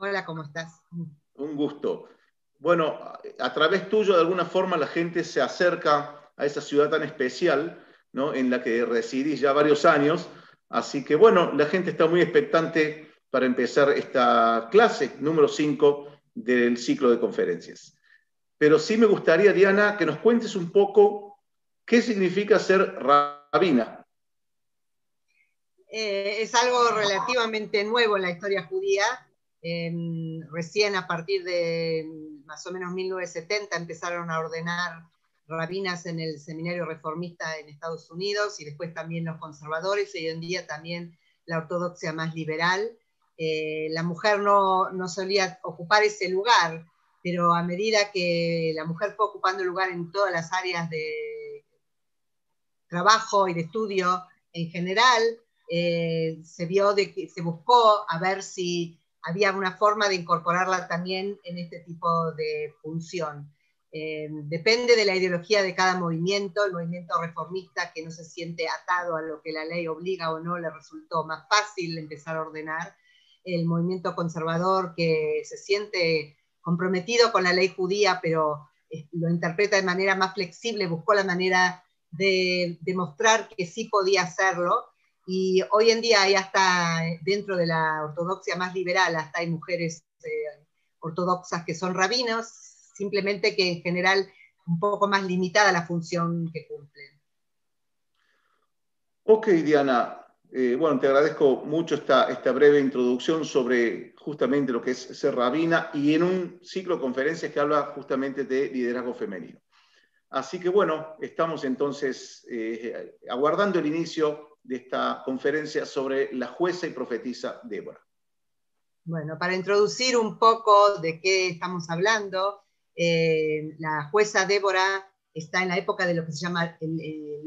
Hola, ¿cómo estás? Un gusto. Bueno, a través tuyo, de alguna forma, la gente se acerca a esa ciudad tan especial, ¿no? En la que residís ya varios años. Así que, bueno, la gente está muy expectante para empezar esta clase número 5 del ciclo de conferencias. Pero sí me gustaría, Diana, que nos cuentes un poco qué significa ser rabina. Eh, es algo relativamente nuevo en la historia judía. Recién a partir de más o menos 1970 empezaron a ordenar rabinas en el seminario reformista en Estados Unidos y después también los conservadores y hoy en día también la ortodoxia más liberal. Eh, la mujer no, no, solía ocupar ese lugar, pero a medida que la mujer fue ocupando lugar en todas las áreas de trabajo y de estudio en general, eh, se vio de que se buscó a ver si había una forma de incorporarla también en este tipo de función. Eh, depende de la ideología de cada movimiento, el movimiento reformista que no se siente atado a lo que la ley obliga o no, le resultó más fácil empezar a ordenar, el movimiento conservador que se siente comprometido con la ley judía, pero eh, lo interpreta de manera más flexible, buscó la manera de demostrar que sí podía hacerlo. Y hoy en día ya está dentro de la ortodoxia más liberal, hasta hay mujeres eh, ortodoxas que son rabinos, simplemente que en general un poco más limitada la función que cumplen. Ok, Diana. Eh, bueno, te agradezco mucho esta, esta breve introducción sobre justamente lo que es ser rabina y en un ciclo de conferencias que habla justamente de liderazgo femenino. Así que bueno, estamos entonces eh, aguardando el inicio de esta conferencia sobre la jueza y profetisa Débora. Bueno, para introducir un poco de qué estamos hablando, eh, la jueza Débora está en la época de lo que se llama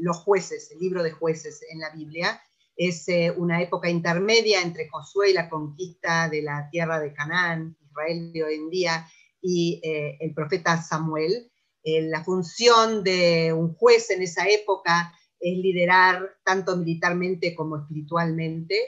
los jueces, el libro de jueces en la Biblia. Es eh, una época intermedia entre Josué y la conquista de la tierra de Canaán, Israel de hoy en día, y eh, el profeta Samuel. la función de un juez en esa época es liderar tanto militarmente como espiritualmente.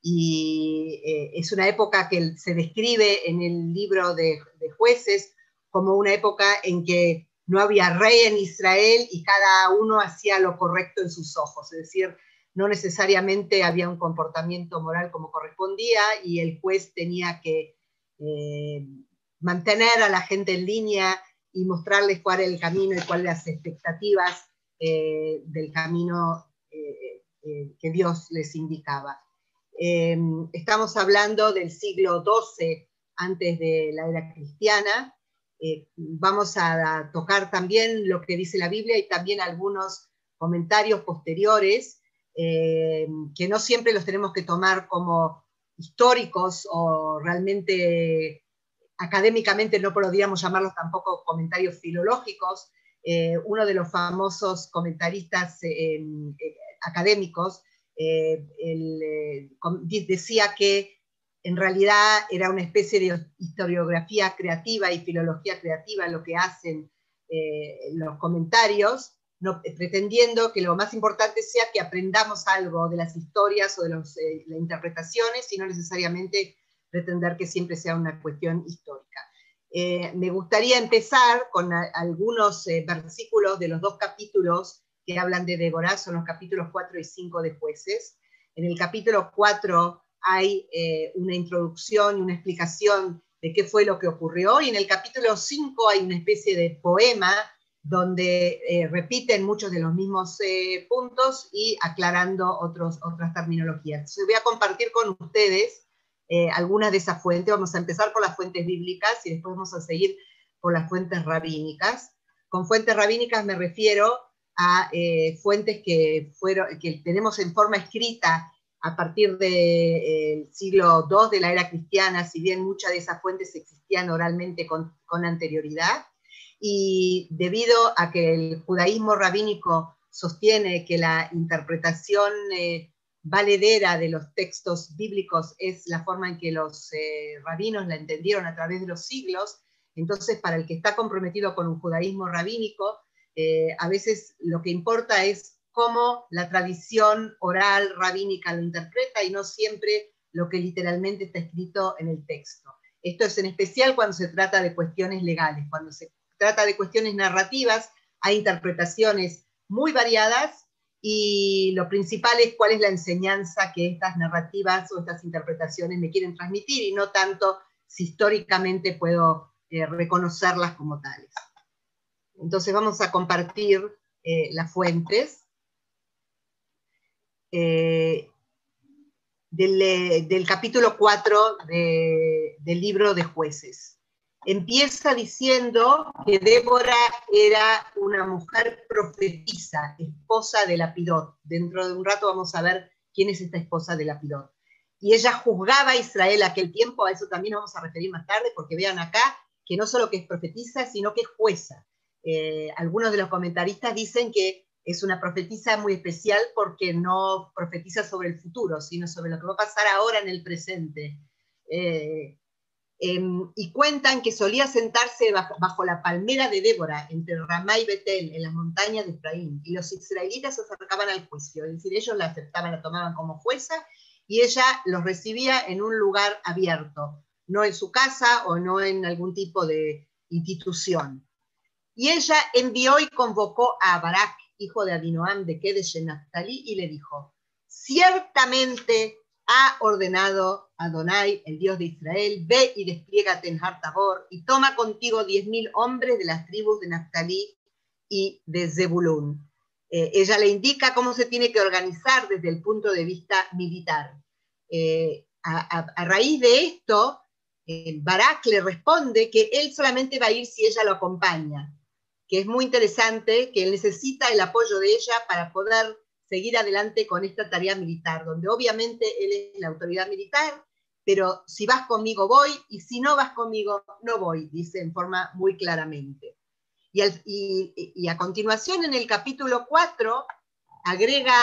Y es una época que se describe en el libro de, de jueces como una época en que no había rey en Israel y cada uno hacía lo correcto en sus ojos, es decir, no necesariamente había un comportamiento moral como correspondía y el juez tenía que eh, mantener a la gente en línea y mostrarles cuál era el camino y cuáles las expectativas eh, del camino eh, que Dios les indicaba. estamos hablando del siglo XII antes de la era cristiana, eh, vamos a, tocar también lo que dice la Biblia y también algunos comentarios posteriores eh, que no siempre los tenemos que tomar como históricos o realmente académicamente no podríamos llamarlos tampoco comentarios filológicos. Eh, uno de los famosos comentaristas académicos decía que en realidad era una especie de historiografía creativa y filología creativa lo que hacen eh, los comentarios, pretendiendo que lo más importante sea que aprendamos algo de las historias o de eh, las interpretaciones y no necesariamente pretender que siempre sea una cuestión histórica. Eh, me gustaría empezar con algunos versículos de los dos capítulos que hablan de Débora, son los capítulos 4 y 5 de jueces. En el capítulo 4 hay eh, una introducción y una explicación de qué fue lo que ocurrió. Y en el capítulo 5 hay una especie de poema donde eh, repiten muchos de los mismos eh, puntos y aclarando otras terminologías. Entonces voy a compartir con ustedes algunas de esas fuentes. Vamos a empezar por las fuentes bíblicas y después vamos a seguir por las fuentes rabínicas. Con fuentes rabínicas me refiero a fuentes que, fueron, que tenemos en forma escrita a partir del eh, siglo II de la era cristiana, si bien muchas de esas fuentes existían oralmente con, anterioridad, y debido a que el judaísmo rabínico sostiene que la interpretación eh, valedera de los textos bíblicos es la forma en que los eh, rabinos la entendieron a través de los siglos, entonces para el que está comprometido con un judaísmo rabínico, a veces lo que importa es cómo la tradición oral rabínica lo interpreta y no siempre lo que literalmente está escrito en el texto. Esto es en especial cuando se trata de cuestiones legales. Cuando se trata de cuestiones narrativas, hay interpretaciones muy variadas y lo principal es cuál es la enseñanza que estas narrativas o estas interpretaciones me quieren transmitir y no tanto si históricamente puedo eh, reconocerlas como tales. Entonces vamos a compartir eh, las fuentes. Eh, del, capítulo 4 del libro de jueces. Empieza diciendo que Débora era una mujer profetisa, esposa de Lapidot. Dentro de un rato vamos a ver quién es esta esposa de Lapidot. Y ella juzgaba a Israel aquel tiempo, a eso también vamos a referir más tarde, porque vean acá que no solo que es profetisa, sino que es jueza. Eh, algunos de los comentaristas dicen que es una profetisa muy especial porque no profetiza sobre el futuro, sino sobre lo que va a pasar ahora en el presente. Eh, em, y cuentan que solía sentarse bajo, la palmera de Débora, entre Ramá y Betel, en las montañas de Efraín, y los israelitas se acercaban al juicio, es decir, ellos la aceptaban, la tomaban como jueza, y ella los recibía en un lugar abierto, no en su casa o no en algún tipo de institución. Y ella envió y convocó a Barak, hijo de Abinoam de Kedesh en y le dijo, ciertamente ha ordenado Adonai, el Dios de Israel, ve y despliégate en Hartabor y toma contigo diez mil hombres de las tribus de Naftalí y de Zebulún. Eh, ella le indica cómo se tiene que organizar desde el punto de vista militar. Eh, a, raíz de esto, Barak le responde que él solamente va a ir si ella lo acompaña que es muy interesante, que él necesita el apoyo de ella para poder seguir adelante con esta tarea militar, donde obviamente él es la autoridad militar, pero si vas conmigo voy y si no vas conmigo no voy, dice en forma muy claramente. Y, a continuación en el capítulo 4 agrega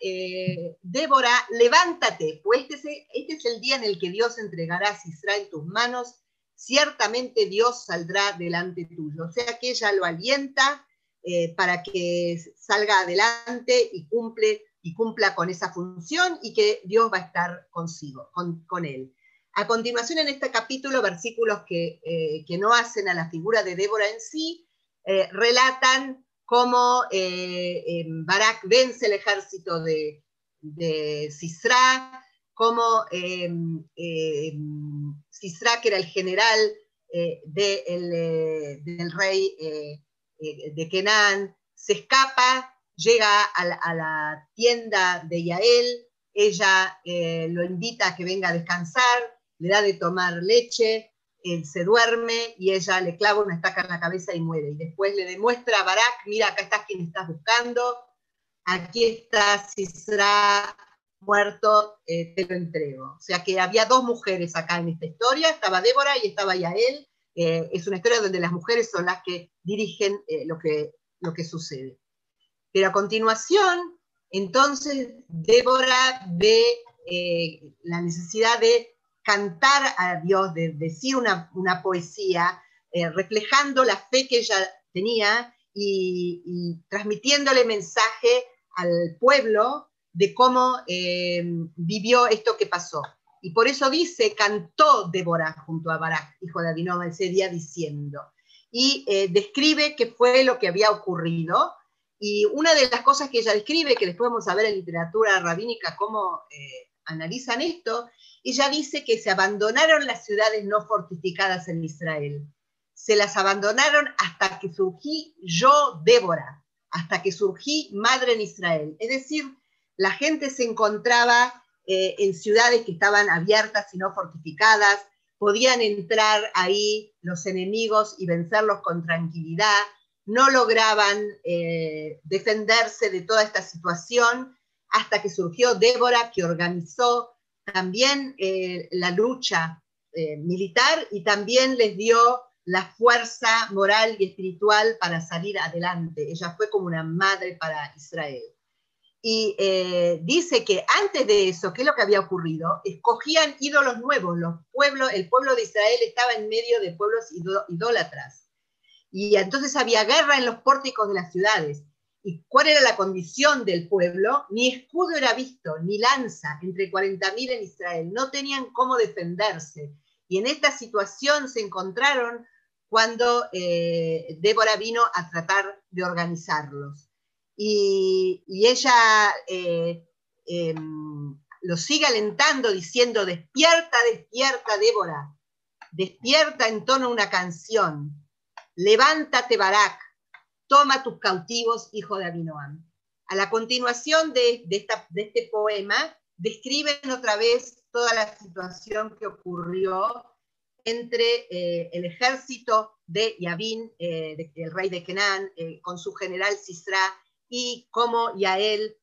eh, Débora, levántate, pues este, este es, el día en el que Dios entregará a Israel en tus manos ciertamente Dios saldrá delante tuyo. O sea que ella lo alienta eh, para que salga adelante y, cumple, y cumpla con esa función y que Dios va a estar consigo, con, él. A continuación, en este capítulo, versículos que, eh, que, no hacen a la figura de Débora en sí, eh, relatan cómo Barak vence el ejército de, de Sisra, cómo Sisra, que era el general del rey eh, de Kenan, se escapa, llega a la, tienda de Yael, ella lo invita a que venga a descansar, le da de tomar leche, él se duerme y ella le clava una estaca en la cabeza y muere. Y después le demuestra a Barak, mira, acá estás quien estás buscando, aquí está Sisra muerto, eh, te lo entrego. O sea que había dos mujeres acá en esta historia, estaba Débora y estaba Yael. Eh, es una historia donde las mujeres son las que dirigen eh, lo, que, lo que sucede. Pero a continuación, entonces, Débora ve la necesidad de cantar a Dios, de decir una, poesía, reflejando la fe que ella tenía y, y transmitiéndole mensaje al pueblo de cómo eh, vivió esto que pasó. Y por eso dice, cantó Débora junto a Barak, hijo de Abinoma, ese día diciendo. Y eh, describe qué fue lo que había ocurrido. Y una de las cosas que ella describe, que después vamos a ver en literatura rabínica cómo eh, analizan esto, ella dice que se abandonaron las ciudades no fortificadas en Israel. Se las abandonaron hasta que surgí yo, Débora, hasta que surgí madre en Israel. Es decir, la gente se encontraba eh, en ciudades que estaban abiertas y no fortificadas, podían entrar ahí los enemigos y vencerlos con tranquilidad, no lograban eh, defenderse de toda esta situación hasta que surgió Débora, que organizó también eh, la lucha militar y también les dio la fuerza moral y espiritual para salir adelante. Ella fue como una madre para Israel y eh, dice que antes de eso, ¿qué es lo que había ocurrido? Escogían ídolos nuevos, los pueblos, el pueblo de Israel estaba en medio de pueblos idólatras. Y entonces había guerra en los pórticos de las ciudades. ¿Y cuál era la condición del pueblo? Ni escudo era visto, ni lanza, entre 40.000 en Israel. No tenían cómo defenderse. Y en esta situación se encontraron cuando eh, Débora vino a tratar de organizarlos. Y, ella eh, em, lo sigue alentando diciendo, despierta, despierta, Débora, despierta en tono una canción, levántate, Barak, toma tus cautivos, hijo de Abinoam. A la continuación de, este poema, describen otra vez toda la situación que ocurrió entre eh, el ejército de Yavin, eh, el rey de Kenan, eh, con su general Sisra, y cómo Yael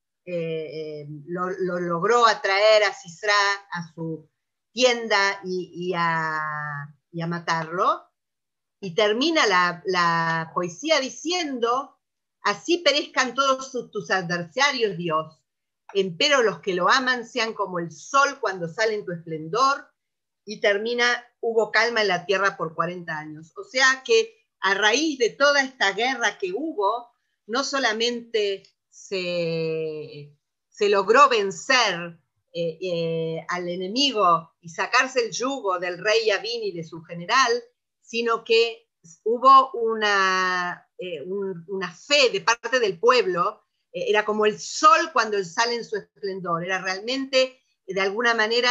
lo, logró atraer a Sisra a su tienda y, a, matarlo. Y termina la, poesía diciendo, así perezcan todos tus adversarios, Dios, empero los que lo aman sean como el sol cuando sale en tu esplendor, y termina, hubo calma en la tierra por 40 años. O sea que a raíz de toda esta guerra que hubo, no solamente se, logró vencer eh, eh, al enemigo y sacarse el yugo del rey Yavin y de su general, sino que hubo una, eh, una fe de parte del pueblo, era como el sol cuando sale en su esplendor, era realmente de alguna manera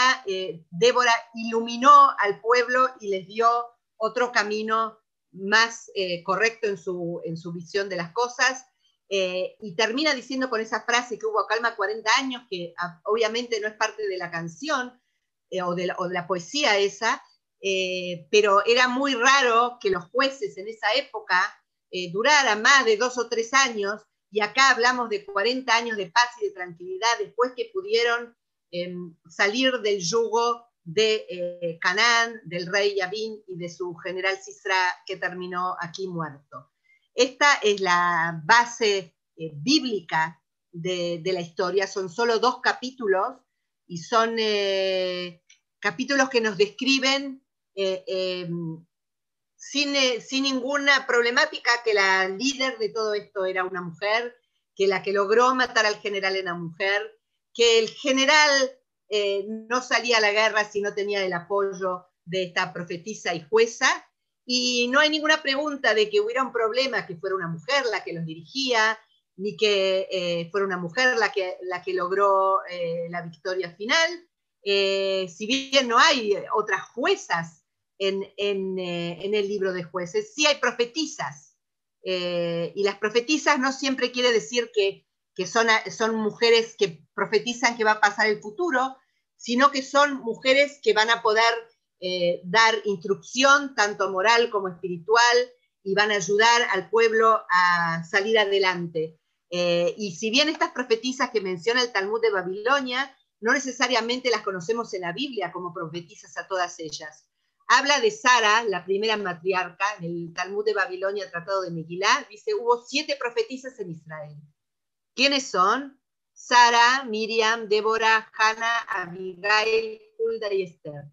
Débora iluminó al pueblo y les dio otro camino más eh, correcto en su, en su visión de las cosas. Eh, y termina diciendo con esa frase que hubo calma 40 años, que ah, obviamente no es parte de la canción o de, la, o, de la, poesía esa, pero era muy raro que los jueces en esa época duraran más de dos o tres años, y acá hablamos de 40 años de paz y de tranquilidad después que pudieron salir del yugo de eh, Canaán, del rey Yavin y de su general Sisra que terminó aquí muerto. Esta es la base eh, bíblica de, la historia, son solo dos capítulos y son eh, capítulos que nos describen em, sin, sin, ninguna problemática que la líder de todo esto era una mujer, que la que logró matar al general era mujer, que el general eh, no salía a la guerra si no tenía el apoyo de esta profetisa y jueza, y no hay ninguna pregunta de que hubiera un problema que fuera una mujer la que los dirigía, ni que eh, fuera una mujer la que, la que logró eh, la victoria final. si bien no hay otras juezas en, el libro de jueces, sí hay profetisas. y las profetisas no siempre quiere decir que que son, son mujeres que profetizan que va a pasar el futuro, sino que son mujeres que van a poder eh, dar instrucción, tanto moral como espiritual, y van a ayudar al pueblo a salir adelante. Eh, y si bien estas profetizas que menciona el Talmud de Babilonia, no necesariamente las conocemos en la Biblia como profetizas a todas ellas. Habla de Sara, la primera matriarca, en el Talmud de Babilonia, Tratado de Megilá, dice, hubo siete profetizas en Israel. ¿Quiénes son? Sara, Miriam, Débora, Hannah, Abigail, Hulda y Esther.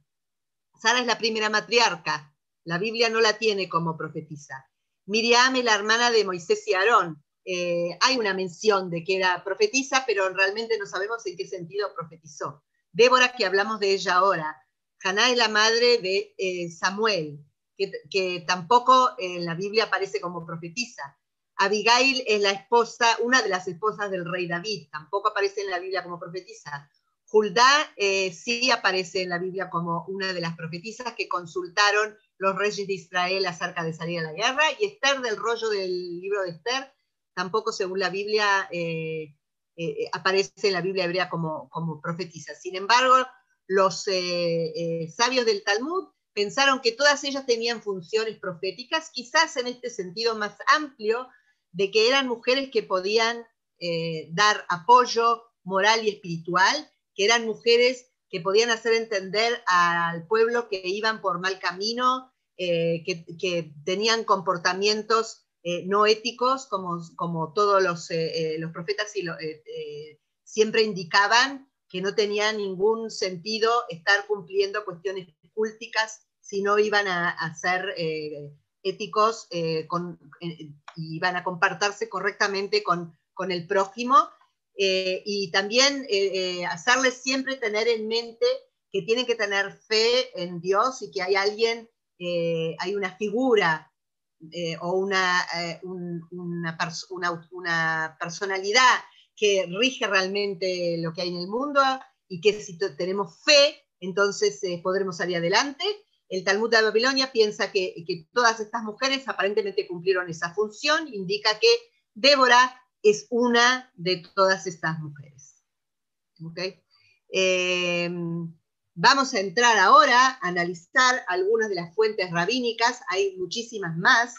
Sara es la primera matriarca. La Biblia no la tiene como profetisa. Miriam es la hermana de Moisés y Aarón. Eh, hay una mención de que era profetisa, pero realmente no sabemos en qué sentido profetizó. Débora, que hablamos de ella ahora. Hannah es la madre de eh, Samuel, que, tampoco en la Biblia aparece como profetisa. Abigail es la esposa, una de las esposas del rey David, tampoco aparece en la Biblia como profetisa. Hulda eh, sí aparece en la Biblia como una de las profetisas que consultaron los reyes de Israel acerca de salir a la guerra, y Esther del rollo del libro de Esther, tampoco según la Biblia eh, eh, aparece en la Biblia hebrea como, como profetisa. Sin embargo, los sabios del Talmud pensaron que todas ellas tenían funciones proféticas, quizás en este sentido más amplio, de que eran mujeres que podían eh, dar apoyo moral y espiritual, que eran mujeres que podían hacer entender al pueblo que iban por mal camino, eh, que, tenían comportamientos eh, no éticos, como, como todos los, los profetas siempre indicaban que no tenía ningún sentido estar cumpliendo cuestiones culticas si no iban a, a ser éticos eh, eh, y van a compartirse correctamente con, el prójimo. Eh, y también hacerles siempre tener en mente que tienen que tener fe en Dios y que hay alguien, hay una figura o una, una, personalidad que rige realmente lo que hay en el mundo y que si tenemos fe, entonces podremos salir adelante. El Talmud de Babilonia piensa que, que, todas estas mujeres aparentemente cumplieron esa función, indica que Débora es una de todas estas mujeres. ¿Okay? Vamos a entrar ahora a analizar algunas de las fuentes rabínicas, hay muchísimas más,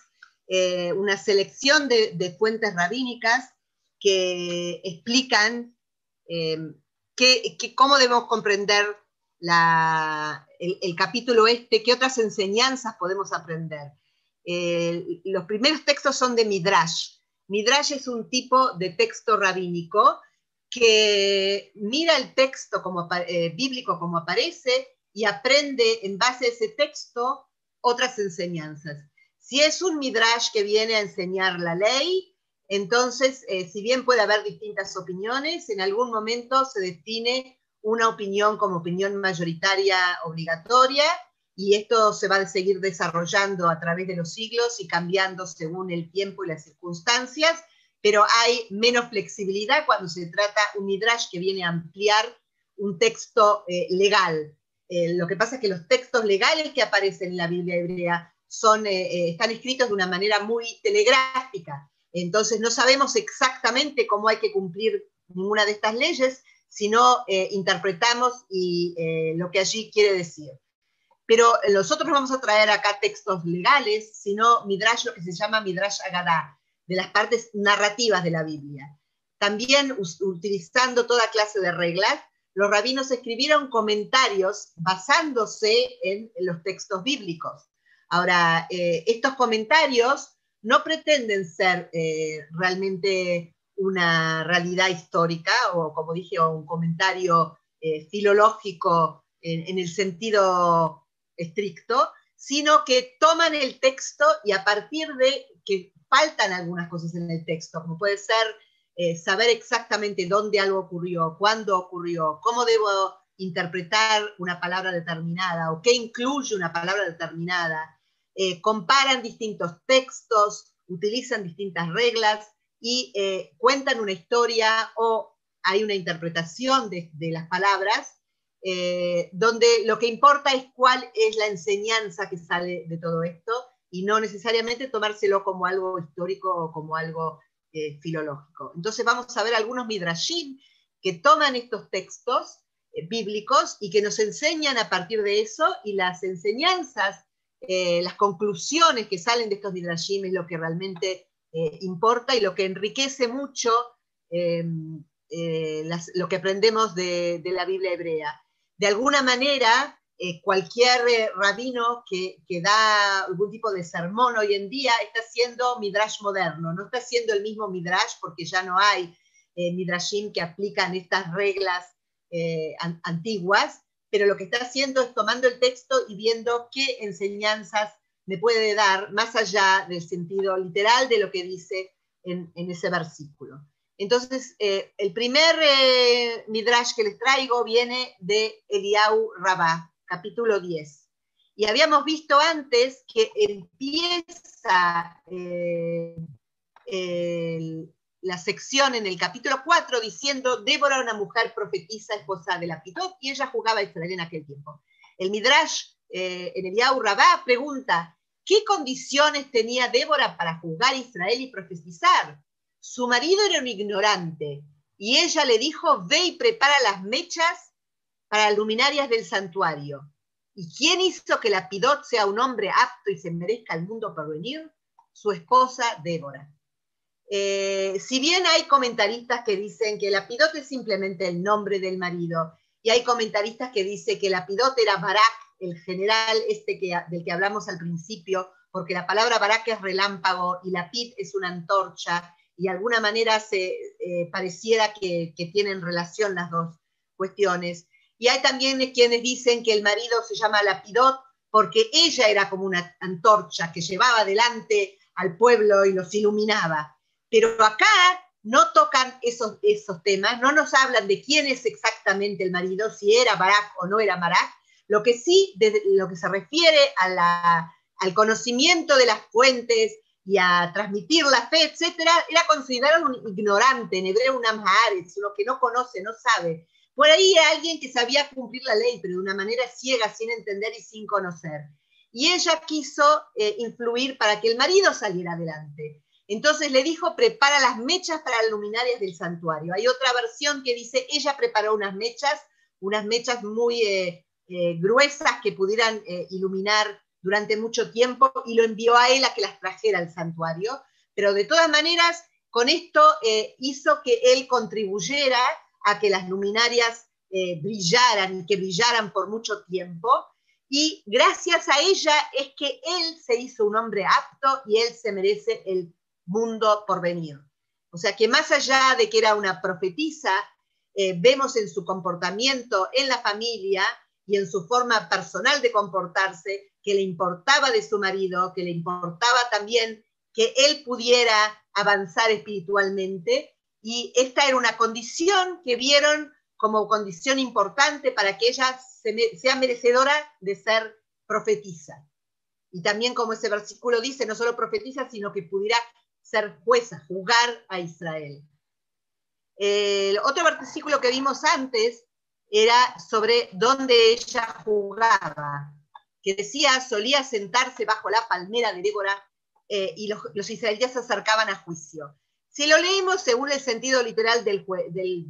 eh, una selección de, fuentes rabínicas que explican eh, cómo debemos comprender el, capítulo este, qué otras enseñanzas podemos aprender. Eh, los primeros textos son de Midrash. Midrash es un tipo de texto rabínico que mira el texto como, eh, bíblico como aparece y aprende en base a ese texto otras enseñanzas. Si es un midrash que viene a enseñar la ley, entonces, eh, si bien puede haber distintas opiniones, en algún momento se define una opinión como opinión mayoritaria obligatoria y esto se va a seguir desarrollando a través de los siglos y cambiando según el tiempo y las circunstancias pero hay menos flexibilidad cuando se trata un midrash que viene a ampliar un texto eh, legal. Eh, lo que pasa es que los textos legales que aparecen en la Biblia hebrea son, eh, están escritos de una manera muy telegráfica. Entonces no sabemos exactamente cómo hay que cumplir ninguna de estas leyes, sino interpretamos y, lo que allí quiere decir. Pero nosotros vamos a traer acá textos legales, sino midrash, lo que se llama midrash agadá, de las partes narrativas de la Biblia. También utilizando toda clase de reglas, los rabinos escribieron comentarios basándose en, los textos bíblicos. Ahora, eh, estos comentarios no pretenden ser eh, realmente una realidad histórica o, como dije, un comentario eh, filológico en, el sentido estricto, sino que toman el texto y a partir de que faltan algunas cosas en el texto, como puede ser eh, saber exactamente dónde algo ocurrió, cuándo ocurrió, cómo debo interpretar una palabra determinada o qué incluye una palabra determinada. Eh, comparan distintos textos, utilizan distintas reglas y eh, cuentan una historia o hay una interpretación de, las palabras, donde lo que importa es cuál es la enseñanza que sale de todo esto y no necesariamente tomárselo como algo histórico o como algo eh, filológico. Entonces vamos a ver algunos midrashim que toman estos textos eh, bíblicos y que nos enseñan a partir de eso y las enseñanzas, eh, las conclusiones que salen de estos midrashim es lo que realmente importa y lo que enriquece mucho em, lo que aprendemos de, la Biblia hebrea. De alguna manera, eh, cualquier eh, rabino que, da algún tipo de sermón hoy en día está haciendo midrash moderno, no está haciendo el mismo midrash porque ya no hay eh, midrashim que aplican estas reglas antiguas, pero lo que está haciendo es tomando el texto y viendo qué enseñanzas me puede dar más allá del sentido literal de lo que dice en, ese versículo. Entonces, el primer midrash que les traigo viene de Eliau Rabá, capítulo 10. Y habíamos visto antes que empieza eh, la sección en el capítulo 4 diciendo, Débora una mujer profetisa, esposa de la Pitot, y ella jugaba a Israel en aquel tiempo. El Midrash eh, en el Rabá pregunta, ¿qué condiciones tenía Débora para juzgar a Israel y profetizar? Su marido era un ignorante, y ella le dijo, ve y prepara las mechas para luminarias del santuario. ¿Y quién hizo que la Pidot sea un hombre apto y se merezca el mundo por venir? Su esposa Débora. Eh, si bien hay comentaristas que dicen que la Pidot es simplemente el nombre del marido, y hay comentaristas que dicen que la Pidot era Barak, el general este que, del que hablamos al principio, porque la palabra Barak es relámpago y la Pit es una antorcha, y de alguna manera se eh, pareciera que, tienen relación las dos cuestiones. Y hay también quienes dicen que el marido se llama Lapidot porque ella era como una antorcha que llevaba adelante al pueblo y los iluminaba. Pero acá no tocan esos, esos temas, no nos hablan de quién es exactamente el marido, si era Barak o no era Barak. Lo que sí, de lo que se refiere al conocimiento de las fuentes y a transmitir la fe, etcétera, era considerado un ignorante, en hebreo un amhaaretz, uno que no conoce, no sabe. Por ahí alguien que sabía cumplir la ley, pero de una manera ciega, sin entender y sin conocer. Y ella quiso eh, influir para que el marido saliera adelante. Entonces le dijo, prepara las mechas para las luminarias del santuario. Hay otra versión que dice, ella preparó unas mechas, unas mechas muy eh, eh, gruesas que pudieran iluminar durante mucho tiempo y lo envió a él a que las trajera al santuario. Pero de todas maneras, con esto hizo que él contribuyera a que las luminarias eh, brillaran y que brillaran por mucho tiempo. Y gracias a ella es que él se hizo un hombre apto y él se merece el mundo por venir. O sea que más allá de que era una profetisa, eh, vemos en su comportamiento en la familia y en su forma personal de comportarse que le importaba de su marido, que le importaba también que él pudiera avanzar espiritualmente y esta era una condición que vieron como condición importante para que ella sea merecedora de ser profetisa. Y también como ese versículo dice, no solo profetiza, sino que pudiera ser jueza, jugar a Israel. El otro versículo que vimos antes era sobre dónde ella jugaba, que decía, solía sentarse bajo la palmera de Débora eh, y los, los israelitas se acercaban a juicio. Si lo leemos según el sentido literal del,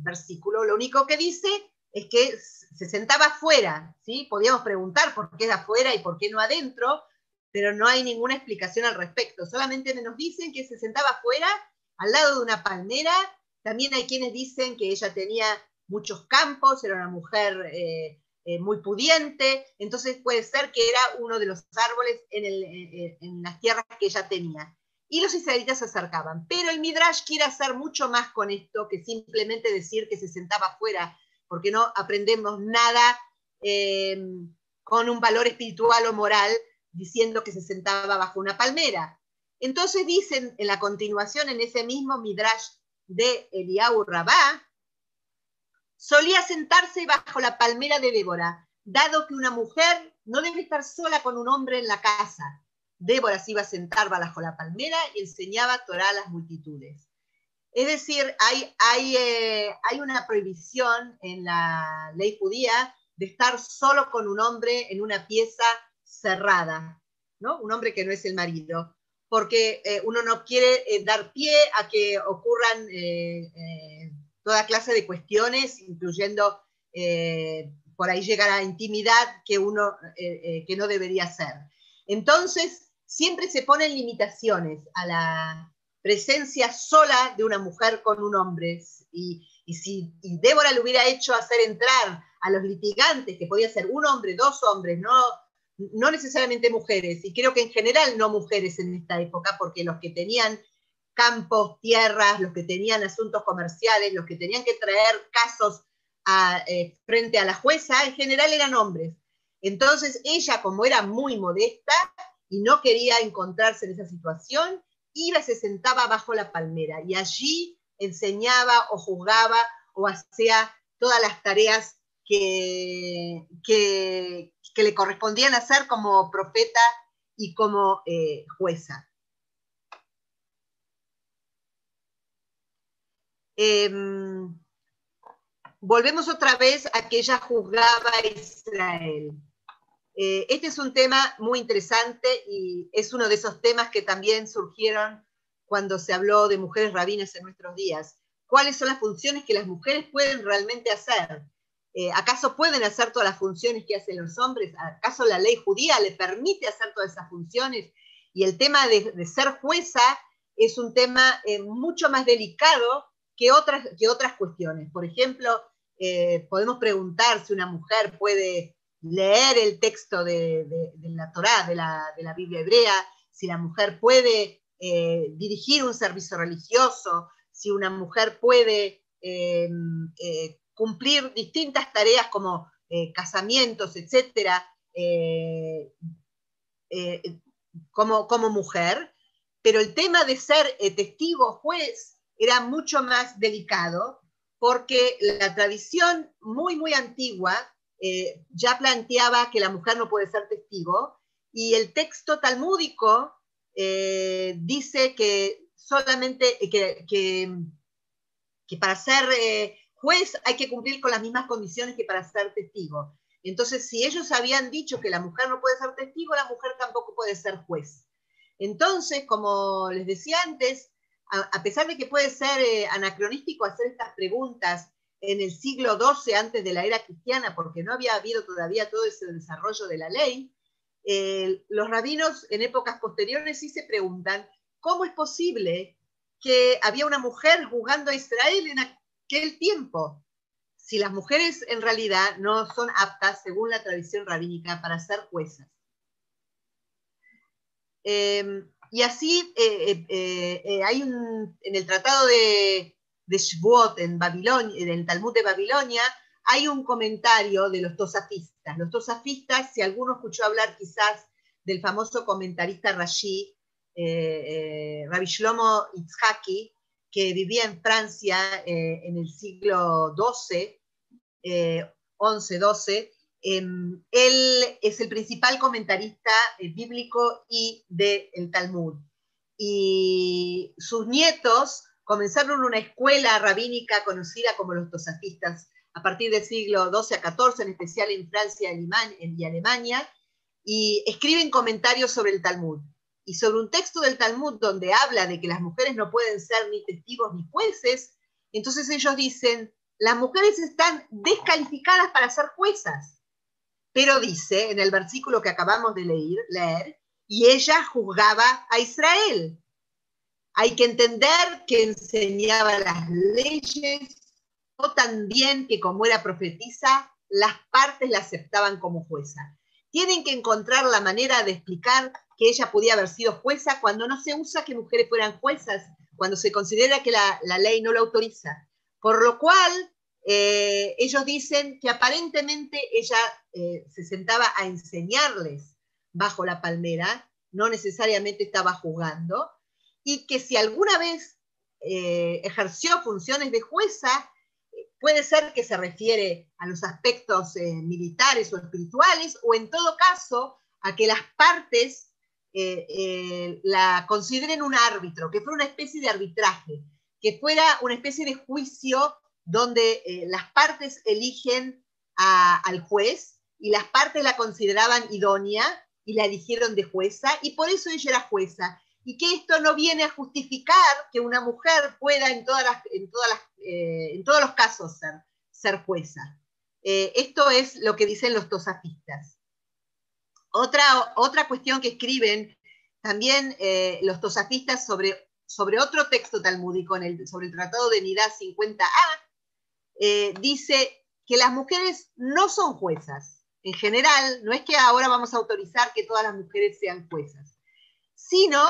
versículo, lo único que dice es que se sentaba afuera, ¿sí? Podíamos preguntar por qué es afuera y por qué no adentro, pero no hay ninguna explicación al respecto. Solamente nos dicen que se sentaba afuera, al lado de una palmera. También hay quienes dicen que ella tenía muchos campos, era una mujer eh, eh, muy pudiente, entonces puede ser que era uno de los árboles en, en las tierras que ella tenía y los israelitas se acercaban. Pero el Midrash quiere hacer mucho más con esto que simplemente decir que se sentaba afuera, porque no aprendemos nada eh, con un valor espiritual o moral diciendo que se sentaba bajo una palmera. Entonces dicen en la continuación, en ese mismo Midrash de Eliyahu Rabá, solía sentarse bajo la palmera de Débora, dado que una mujer no debe estar sola con un hombre en la casa, Débora se iba a sentar bajo la palmera y enseñaba Torah a las multitudes. Es decir, hay, eh, una prohibición en la ley judía de estar solo con un hombre en una pieza cerrada, ¿no? Un hombre que no es el marido, porque eh, uno no quiere eh, dar pie a que ocurran toda clase de cuestiones, incluyendo por ahí llegar a intimidad que uno que no debería ser. Entonces, siempre se ponen limitaciones a la presencia sola de una mujer con un hombre. Y, si Débora le hubiera hecho hacer entrar a los litigantes, que podía ser un hombre, dos hombres, no, no necesariamente mujeres, y creo que en general no mujeres en esta época, porque los que tenían campos, tierras, los que tenían asuntos comerciales, los que tenían que traer casos eh, frente a la jueza, en general eran hombres. Entonces ella, como era muy modesta, y no quería encontrarse en esa situación, iba y se sentaba bajo la palmera y allí enseñaba o juzgaba o hacía todas las tareas que, que, le correspondían hacer como profeta y como eh, jueza. Em, volvemos otra vez a que ella juzgaba a Israel. Eh, este es un tema muy interesante y es uno de esos temas que también surgieron cuando se habló de mujeres rabinas en nuestros días. ¿Cuáles son las funciones que las mujeres pueden realmente hacer? Eh, ¿Acaso pueden hacer todas las funciones que hacen los hombres? ¿Acaso la ley judía le permite hacer todas esas funciones? Y el tema de, ser jueza es un tema eh, mucho más delicado que otras, que otras cuestiones. Por ejemplo, podemos preguntar si una mujer puede leer el texto de, la Torá, de la, Biblia hebrea, si la mujer puede eh, dirigir un servicio religioso, si una mujer puede eh, eh, cumplir distintas tareas como casamientos, etcétera, como, como mujer, pero el tema de ser testigo juez era mucho más delicado porque la tradición muy, muy antigua eh, ya planteaba que la mujer no puede ser testigo y el texto talmúdico eh, dice que solamente que, que, para ser eh, juez hay que cumplir con las mismas condiciones que para ser testigo. Entonces, si ellos habían dicho que la mujer no puede ser testigo, la mujer tampoco puede ser juez. Entonces, como les decía antes, a, pesar de que puede ser eh, anacronístico hacer estas preguntas en el siglo XII antes de la era cristiana, porque no había habido todavía todo ese desarrollo de la ley, eh, los rabinos en épocas posteriores sí se preguntan cómo es posible que había una mujer juzgando a Israel en aquel tiempo, si las mujeres en realidad no son aptas, según la tradición rabínica, para ser juezas. Em, y así eh, eh, eh, hay un, en el tratado de, de Shvuot en Babilonia, en el Talmud de Babilonia, hay un comentario de los tosafistas. Los tosafistas, si alguno escuchó hablar quizás del famoso comentarista Rashi, Rabbi Shlomo Itzhaki, que vivía en Francia en el siglo XII, 11-12, Em, él es el principal comentarista eh, bíblico y del Talmud. Y sus nietos comenzaron una escuela rabínica conocida como los tosafistas a partir del siglo XII a XIV, en especial en Francia y Alemania, y escriben comentarios sobre el Talmud. Y sobre un texto del Talmud donde habla de que las mujeres no pueden ser ni testigos ni jueces, entonces ellos dicen, las mujeres están descalificadas para ser juezas pero dice en el versículo que acabamos de leer, y ella juzgaba a Israel. Hay que entender que enseñaba las leyes, o también que como era profetisa, las partes la aceptaban como jueza. Tienen que encontrar la manera de explicar que ella podía haber sido jueza cuando no se usa que mujeres fueran juezas, cuando se considera que la, la ley no lo autoriza. Por lo cual, eh, ellos dicen que aparentemente ella eh, se sentaba a enseñarles bajo la palmera, no necesariamente estaba jugando, y que si alguna vez eh, ejerció funciones de jueza, puede ser que se refiere a los aspectos militares o espirituales, o en todo caso a que las partes la consideren un árbitro, que fuera una especie de arbitraje, que fuera una especie de juicio donde eh, las partes eligen al juez y las partes la consideraban idónea y la eligieron de jueza y por eso ella era jueza. Y que esto no viene a justificar que una mujer pueda en, todas eh, en todos los casos ser, ser jueza. Eh, esto es lo que dicen los tosafistas. Otra, otra cuestión que escriben también los tosafistas sobre, sobre otro texto talmúdico, en el, sobre el Tratado de Nidá 50a, eh, dice que las mujeres no son juezas. En general, no es que ahora vamos a autorizar que todas las mujeres sean juezas, sino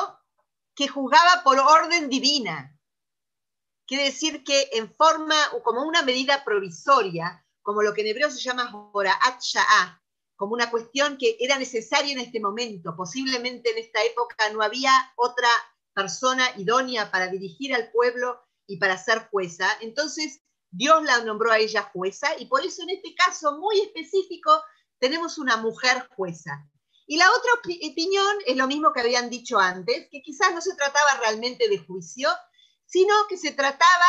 que juzgaba por orden divina. Quiere decir que en forma, o como una medida provisoria, como lo que en hebreo se llama Horaat Sha'ah, como una cuestión que era necesaria en este momento. Posiblemente en esta época no había otra persona idónea para dirigir al pueblo y para ser jueza. Entonces Dios la nombró a ella jueza y por eso en este caso muy específico tenemos una mujer jueza. Y la otra opinión es lo mismo que habían dicho antes, que quizás no se trataba realmente de juicio, sino que se trataba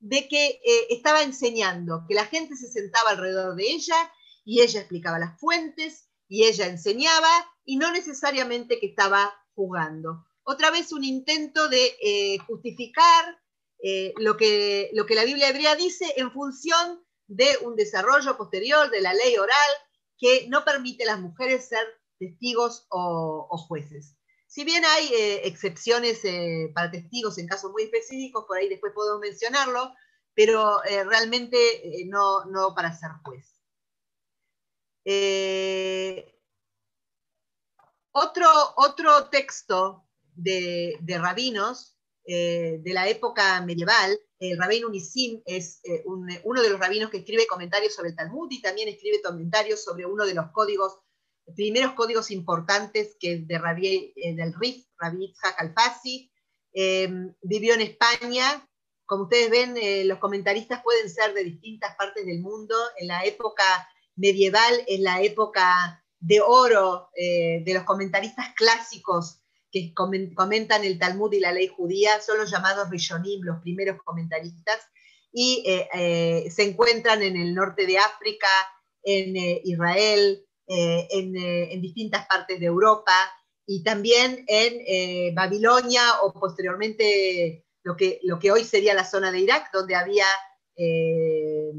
de que eh, estaba enseñando, que la gente se sentaba alrededor de ella y ella explicaba las fuentes y ella enseñaba y no necesariamente que estaba jugando. Otra vez un intento de eh, justificar eh, lo, que, lo que la Biblia hebrea dice en función de un desarrollo posterior de la ley oral que no permite a las mujeres ser testigos o, jueces. Si bien hay eh, excepciones eh, para testigos en casos muy específicos, por ahí después podemos mencionarlo, pero realmente no, no, para ser juez. otro, otro texto de, de rabinos eh, de la época medieval, el rabino Unisim es eh, uno de los rabinos que escribe comentarios sobre el Talmud y también escribe comentarios sobre uno de los códigos, primeros códigos importantes que de Rabí, eh, del RIF, Rabbi Itzhak Alfasi. vivió en España como ustedes ven, eh, los comentaristas pueden ser de distintas partes del mundo. En la época medieval es la época de oro de los comentaristas clásicos que comentan el Talmud y la ley judía, son los llamados Rishonim, los primeros comentaristas, y se encuentran en el norte de África, en Israel, en, en distintas partes de Europa, y también en eh, Babilonia o posteriormente lo que, lo que hoy sería la zona de Irak, donde había eh,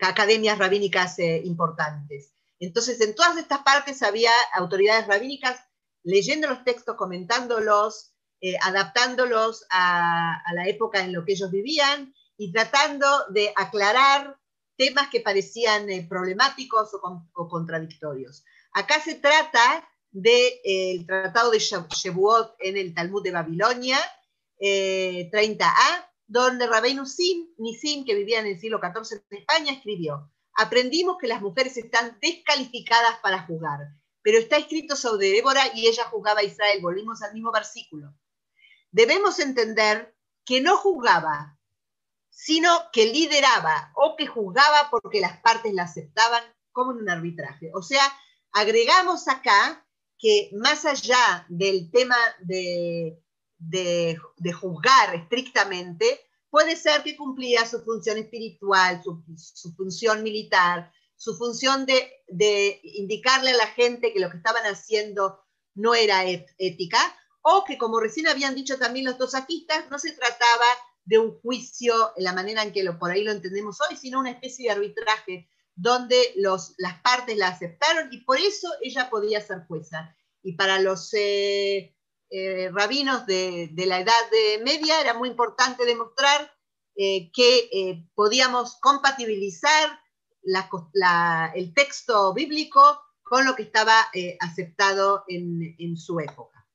academias rabínicas eh, importantes. Entonces, en todas estas partes había autoridades rabínicas leyendo los textos, comentándolos, adaptándolos a, la época en la que ellos vivían y tratando de aclarar temas que parecían problemáticos o, contradictorios. Acá se trata del eh, Tratado de Shevuot en el Talmud de Babilonia, 30a, eh, donde Rabbeinu Nisim, que vivía en el siglo XIV en España, escribió, aprendimos que las mujeres están descalificadas para jugar, pero está escrito sobre Débora y ella jugaba a Israel. Volvimos al mismo versículo. Debemos entender que no jugaba, sino que lideraba o que jugaba porque las partes la aceptaban como en un arbitraje. O sea, agregamos acá que más allá del tema de, juzgar estrictamente, puede ser que cumplía su función espiritual, su, función militar, su función de, indicarle a la gente que lo que estaban haciendo no era ética, o que como recién habían dicho también los dos afistas, no se trataba de un juicio en la manera en que lo, por ahí lo entendemos hoy, sino una especie de arbitraje donde los, las partes la aceptaron y por eso ella podía ser jueza. Y para los eh, eh, rabinos de, la Edad Media era muy importante demostrar eh, que podíamos compatibilizar el texto bíblico con lo que estaba aceptado en, su época.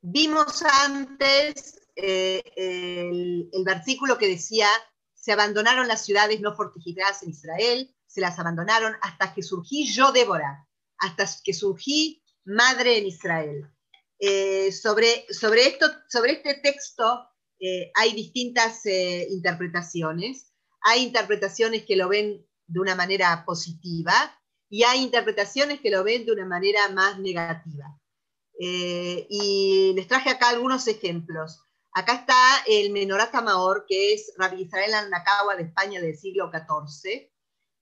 Vimos antes el, el versículo que decía se abandonaron las ciudades no fortificadas en Israel, se las abandonaron hasta que surgí yo, Débora, hasta que surgí madre en Israel. Eh, sobre, sobre, esto, sobre este texto eh, hay distintas eh, interpretaciones. Hay interpretaciones que lo ven de una manera positiva y hay interpretaciones que lo ven de una manera más negativa. y les traje acá algunos ejemplos. Acá está el Menorat Maor, que es Rabbi Israel Anakawa de España del siglo XIV,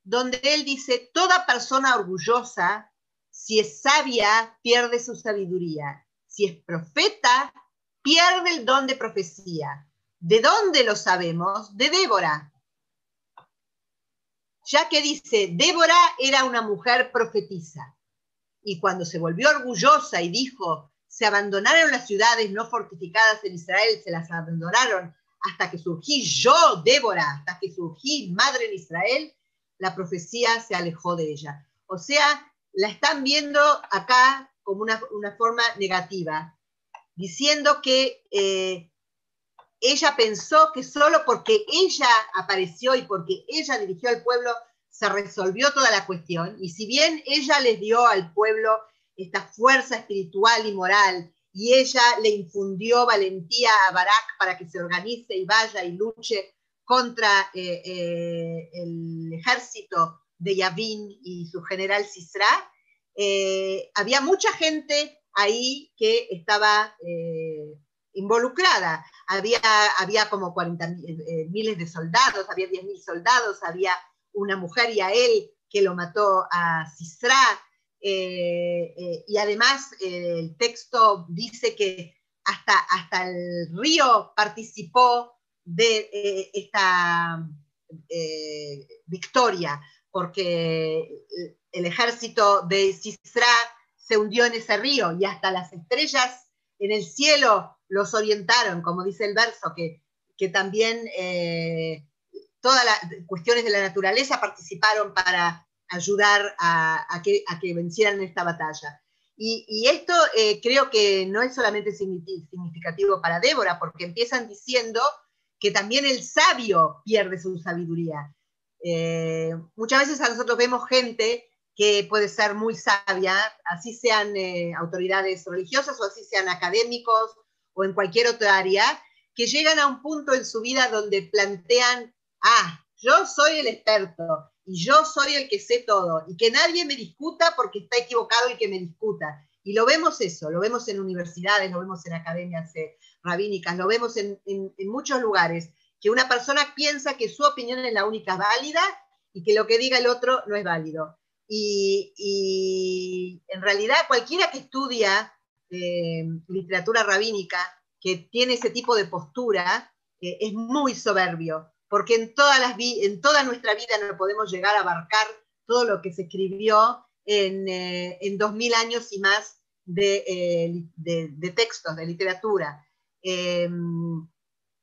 donde él dice, toda persona orgullosa, si es sabia, pierde su sabiduría. Si es profeta, pierde el don de profecía. ¿De dónde lo sabemos? De Débora. Ya que dice, Débora era una mujer profetisa. Y cuando se volvió orgullosa y dijo, se abandonaron las ciudades no fortificadas en Israel, se las abandonaron hasta que surgí yo, Débora, hasta que surgí madre en Israel, la profecía se alejó de ella. O sea, la están viendo acá como una, forma negativa, diciendo que eh, ella pensó que solo porque ella apareció y porque ella dirigió al pueblo se resolvió toda la cuestión. Y si bien ella les dio al pueblo esta fuerza espiritual y moral, y ella le infundió valentía a Barak para que se organice y vaya y luche contra eh, eh, el ejército de Yavin y su general Sisra, eh, había mucha gente ahí que estaba involucrada. Había, había como 40 miles de soldados, había 10.000 soldados, había una mujer y a él que lo mató a Sisra, eh, eh, y además eh, el texto dice que hasta, hasta el río participó de esta victoria, porque el ejército de Sisra se hundió en ese río y hasta las estrellas en el cielo los orientaron, como dice el verso, que, también todas las cuestiones de la naturaleza participaron para ayudar a, que, a que, vencieran esta batalla. Y, esto eh, creo que no es solamente significativo para Débora, porque empiezan diciendo que también el sabio pierde su sabiduría. Eh, muchas veces a nosotros vemos gente que puede ser muy sabia, así sean eh, autoridades religiosas o así sean académicos o en cualquier otra área, que llegan a un punto en su vida donde plantean, ah, yo soy el experto y yo soy el que sé todo y que nadie me discuta porque está equivocado el que me discuta. Y lo vemos eso, lo vemos en universidades, lo vemos en academias eh, rabínicas, lo vemos en, muchos lugares, que una persona piensa que su opinión es la única válida y que lo que diga el otro no es válido. Y, en realidad cualquiera que estudia eh, literatura rabínica, que tiene ese tipo de postura, eh, es muy soberbio, porque en, todas las en toda nuestra vida no podemos llegar a abarcar todo lo que se escribió en, eh, en 2000 años y más de, de textos, de literatura. Em,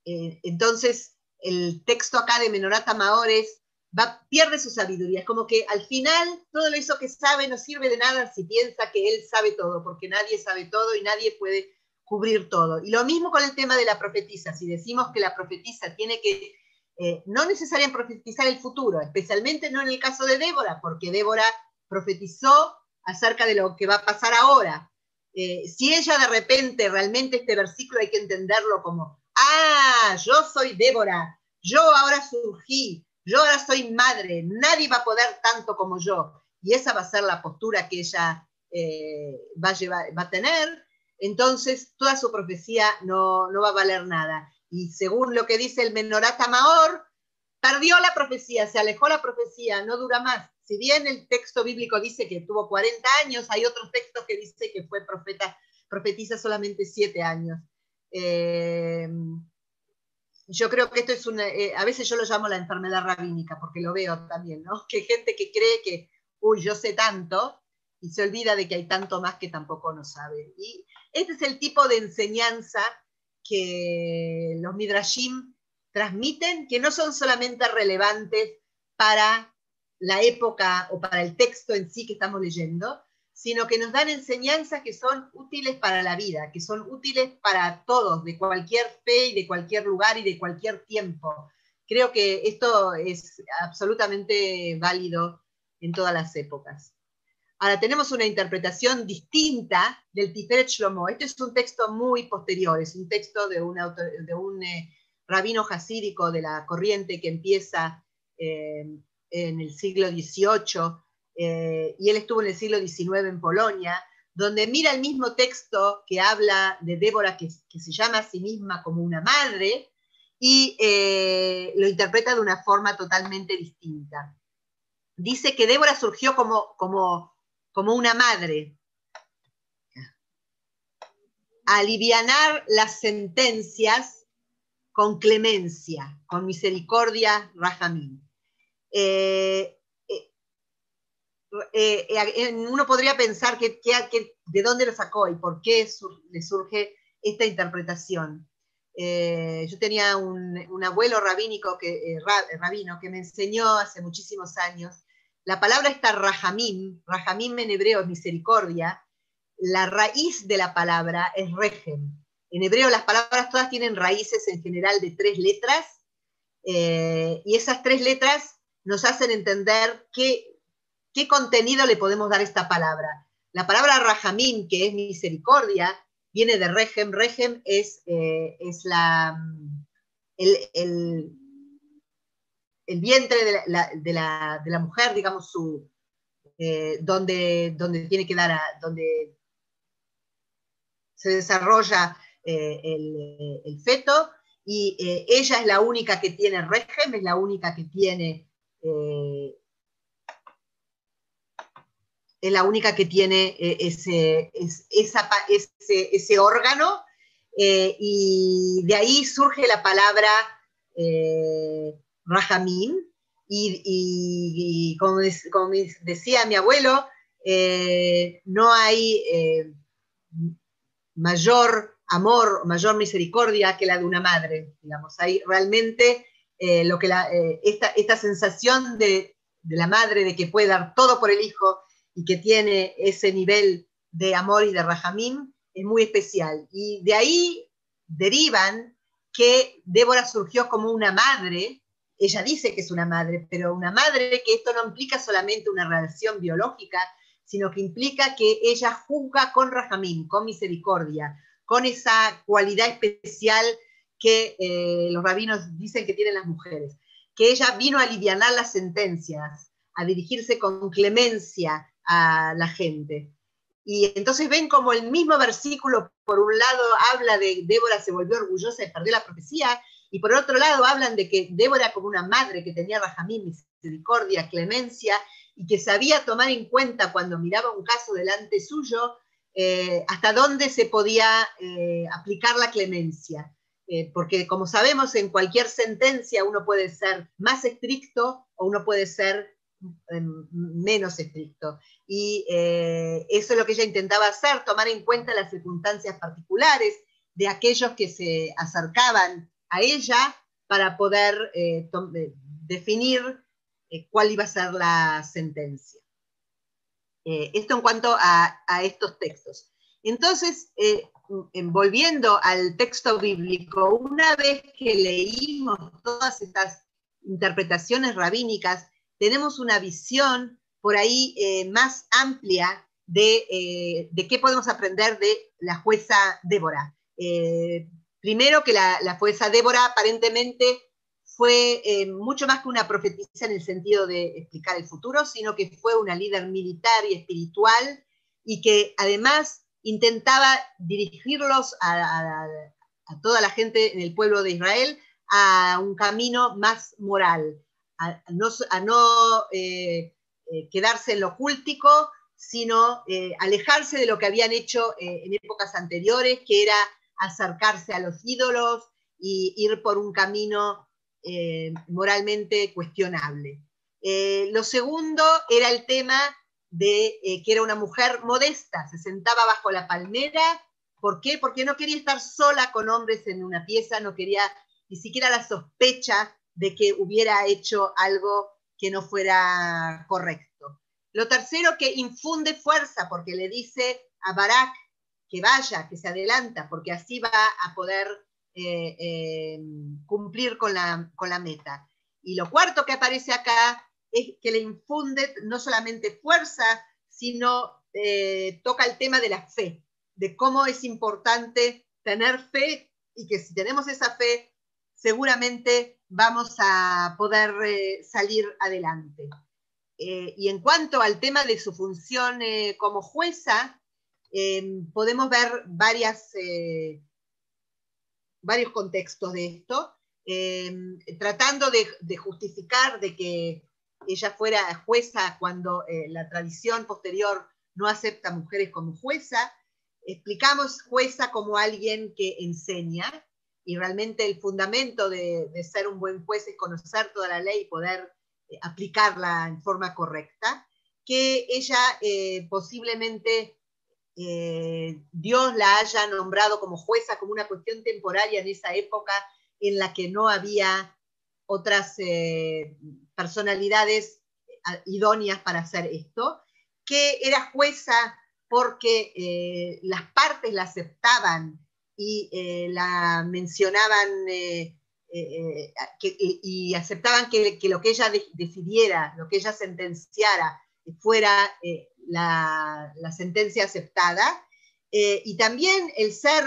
eh, entonces, el texto acá de Menorata Maores va, pierde su sabiduría. Es como que al final todo eso que sabe no sirve de nada si piensa que él sabe todo, porque nadie sabe todo y nadie puede cubrir todo. Y lo mismo con el tema de la profetisa. Si decimos que la profetisa tiene que eh, no necesariamente profetizar el futuro, especialmente no en el caso de Débora, porque Débora profetizó acerca de lo que va a pasar ahora, eh, si ella de repente, realmente este versículo hay que entenderlo como, ah, yo soy Débora, yo ahora surgí, yo ahora soy madre, nadie va a poder tanto como yo, y esa va a ser la postura que ella eh, va, a tener, entonces toda su profecía no, no va a valer nada. Y según lo que dice el Menorata Maor, perdió la profecía, se alejó la profecía, no dura más si bien el texto bíblico dice que tuvo 40 años, hay otros textos que dice que fue profeta, profetiza solamente 7 años. Eh, yo creo que esto es una, eh, a veces yo lo llamo la enfermedad rabínica, porque lo veo también, ¿no? Que gente que cree que, uy, yo sé tanto, y se olvida de que hay tanto más que tampoco no sabe. Y este es el tipo de enseñanza que los midrashim transmiten, que no son solamente relevantes para la época o para el texto en sí que estamos leyendo, sino que nos dan enseñanzas que son útiles para la vida, que son útiles para todos, de cualquier fe y de cualquier lugar y de cualquier tiempo. Creo que esto es absolutamente válido en todas las épocas. Ahora tenemos una interpretación distinta del Tiferet Shlomo. Este es un texto muy posterior, es un texto de un, de un eh, rabino hasídico de la corriente que empieza eh, en el siglo XVIII eh, y él estuvo en el siglo XIX en Polonia, donde mira el mismo texto que habla de Débora, que, se llama a sí misma como una madre, y eh, lo interpreta de una forma totalmente distinta. Dice que Débora surgió como, como, como una madre, alivianar las sentencias con clemencia, con misericordia, Rajamín. Eh, eh, eh, uno podría pensar que, de dónde lo sacó y por qué le surge esta interpretación. yo tenía un, abuelo rabínico que, rabino que me enseñó hace muchísimos años. La palabra está rajamim, rajamim en hebreo es misericordia. La raíz de la palabra es regem. En hebreo las palabras todas tienen raíces en general de tres letras y esas tres letras nos hacen entender qué, qué contenido le podemos dar a esta palabra. La palabra rajamín, que es misericordia, viene de regem. Regem es, eh, es la, el, vientre de la, mujer, digamos, su, eh, donde, donde tiene que dar, donde se desarrolla eh, el, feto, y ella es la única que tiene regem, es la única que tiene es la única que tiene eh, ese, ese, órgano, eh, y de ahí surge la palabra Rahamim, y, como, decía mi abuelo, no hay mayor amor, mayor misericordia que la de una madre, digamos, hay realmente eh, lo que eh, esta, sensación de, la madre de que puede dar todo por el hijo y que tiene ese nivel de amor y de rajamín es muy especial. Y de ahí derivan que Débora surgió como una madre, ella dice que es una madre, pero una madre que esto no implica solamente una relación biológica, sino que implica que ella juzga con rajamín, con misericordia, con esa cualidad especial que eh, los rabinos dicen que tienen las mujeres, que ella vino a aliviar las sentencias, a dirigirse con clemencia a la gente. Y entonces ven como el mismo versículo, por un lado, habla de Débora se volvió orgullosa y perdió la profecía, y por otro lado hablan de que Débora como una madre que tenía rajamín, misericordia, clemencia, y que sabía tomar en cuenta cuando miraba un caso delante suyo, eh, hasta dónde se podía eh, aplicar la clemencia. Eh, porque como sabemos, en cualquier sentencia uno puede ser más estricto o uno puede ser menos estricto. Y eso es lo que ella intentaba hacer, tomar en cuenta las circunstancias particulares de aquellos que se acercaban a ella para poder definir cuál iba a ser la sentencia. esto en cuanto a, a estos textos. Entonces, volviendo al texto bíblico, una vez que leímos todas estas interpretaciones rabínicas, tenemos una visión por ahí eh, más amplia eh, de, qué podemos aprender de la jueza Débora. Eh, primero que la, la, jueza Débora aparentemente fue mucho más que una profetisa en el sentido de explicar el futuro, sino que fue una líder militar y espiritual y que además intentaba dirigirlos a, toda la gente en el pueblo de Israel a un camino más moral, a no, eh, eh, quedarse en lo cultico, sino eh, alejarse de lo que habían hecho en épocas anteriores, que era acercarse a los ídolos y ir por un camino moralmente cuestionable. lo segundo era el tema de que era una mujer modesta, se sentaba bajo la palmera. ¿Por qué? Porque no quería estar sola con hombres en una pieza, no quería ni siquiera la sospecha de que hubiera hecho algo que no fuera correcto. Lo tercero, que infunde fuerza, porque le dice a Barak que vaya, que se adelanta, porque así va a poder eh, eh, cumplir con la, con la meta. Y lo cuarto que aparece acá es que le infunde no solamente fuerza, sino eh, toca el tema de la fe, de cómo es importante tener fe y que si tenemos esa fe, seguramente vamos a poder eh, salir adelante. Eh, y en cuanto al tema de su función como jueza, podemos ver varios contextos de esto, tratando de justificar de que ella fuera jueza cuando eh, la tradición posterior no acepta mujeres como jueza. Explicamos jueza como alguien que enseña y realmente el fundamento de, ser un buen juez es conocer toda la ley y poder eh, aplicarla en forma correcta. Que ella eh, posiblemente Dios la haya nombrado como jueza como una cuestión temporaria en esa época en la que no había otras personalidades eh, idóneas para hacer esto, que era jueza porque eh, las partes la aceptaban y eh, la mencionaban y aceptaban que, lo que ella decidiera, lo que ella sentenciara, fuera la, la, sentencia aceptada. y también el ser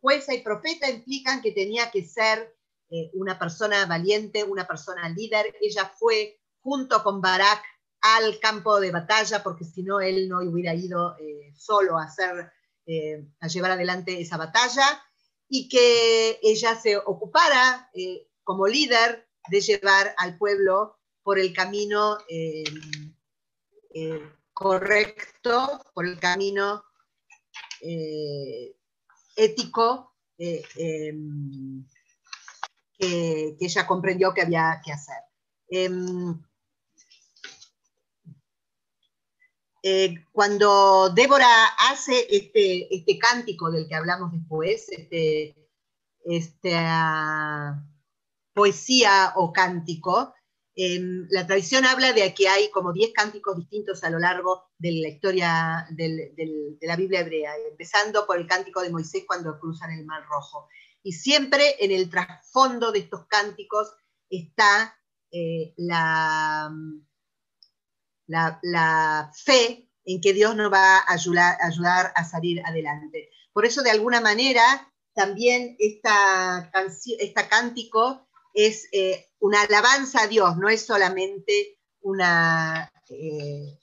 jueza y profeta implican que tenía que ser eh, una persona valiente, una persona líder. Ella fue junto con Barak al campo de batalla, porque si no, él no hubiera ido eh, solo a, hacer, eh, a llevar adelante esa batalla, y que ella se ocupara como líder de llevar al pueblo por el camino correcto, por el camino ético em, que, ella comprendió que había que hacer. Eh, cuando Débora hace este, este cántico del que hablamos después, este, esta poesía o cántico, em, la tradición habla de que hay como 10 cánticos distintos a lo largo de la historia de la Biblia hebrea, empezando por el cántico de Moisés cuando cruzan el Mar Rojo. Y siempre en el trasfondo de estos cánticos está eh, la, la, fe en que Dios nos va a ayudar, a salir adelante. Por eso, de alguna manera, también esta, esta cántico es eh, una alabanza a Dios, no es solamente una, eh,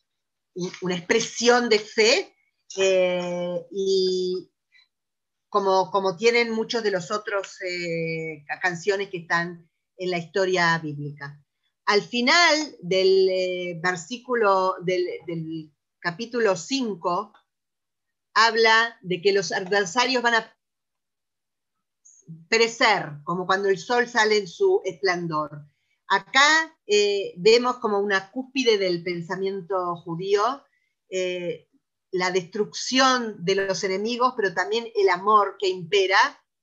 una expresión de fe, eh, y como, como, tienen muchos de los otros canciones que están en la historia bíblica. Al final del versículo del, del capítulo 5, habla de que los adversarios van a perecer, como cuando el sol sale en su esplendor. Acá eh, vemos como una cúspide del pensamiento judío, eh, la destrucción de los enemigos, pero también el amor que impera,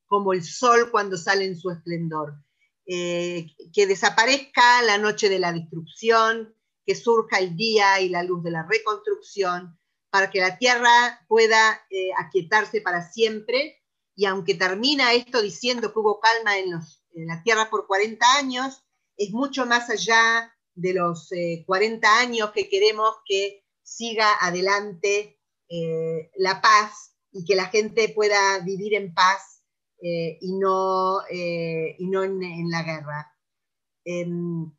como el sol cuando sale en su esplendor. Eh, que desaparezca la noche de la destrucción, que surja el día y la luz de la reconstrucción, para que la tierra pueda aquietarse para siempre. Y aunque termina esto diciendo que hubo calma en, la Tierra por 40 años, es mucho más allá de los 40 eh, años que queremos que siga adelante eh, la paz y que la gente pueda vivir en paz eh, y no, y no en, la guerra. Em,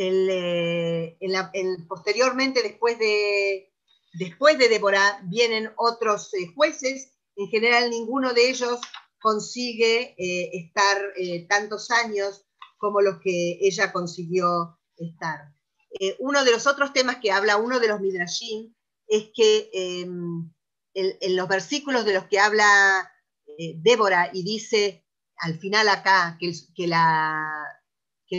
Eh, posteriormente, después de, después de Débora, vienen otros eh, jueces. En general, ninguno de ellos consigue eh, estar tantos años como los que ella consiguió estar. uno de los otros temas que habla uno de los Midrashim es que em, en, los versículos de los que habla Débora y dice al final acá que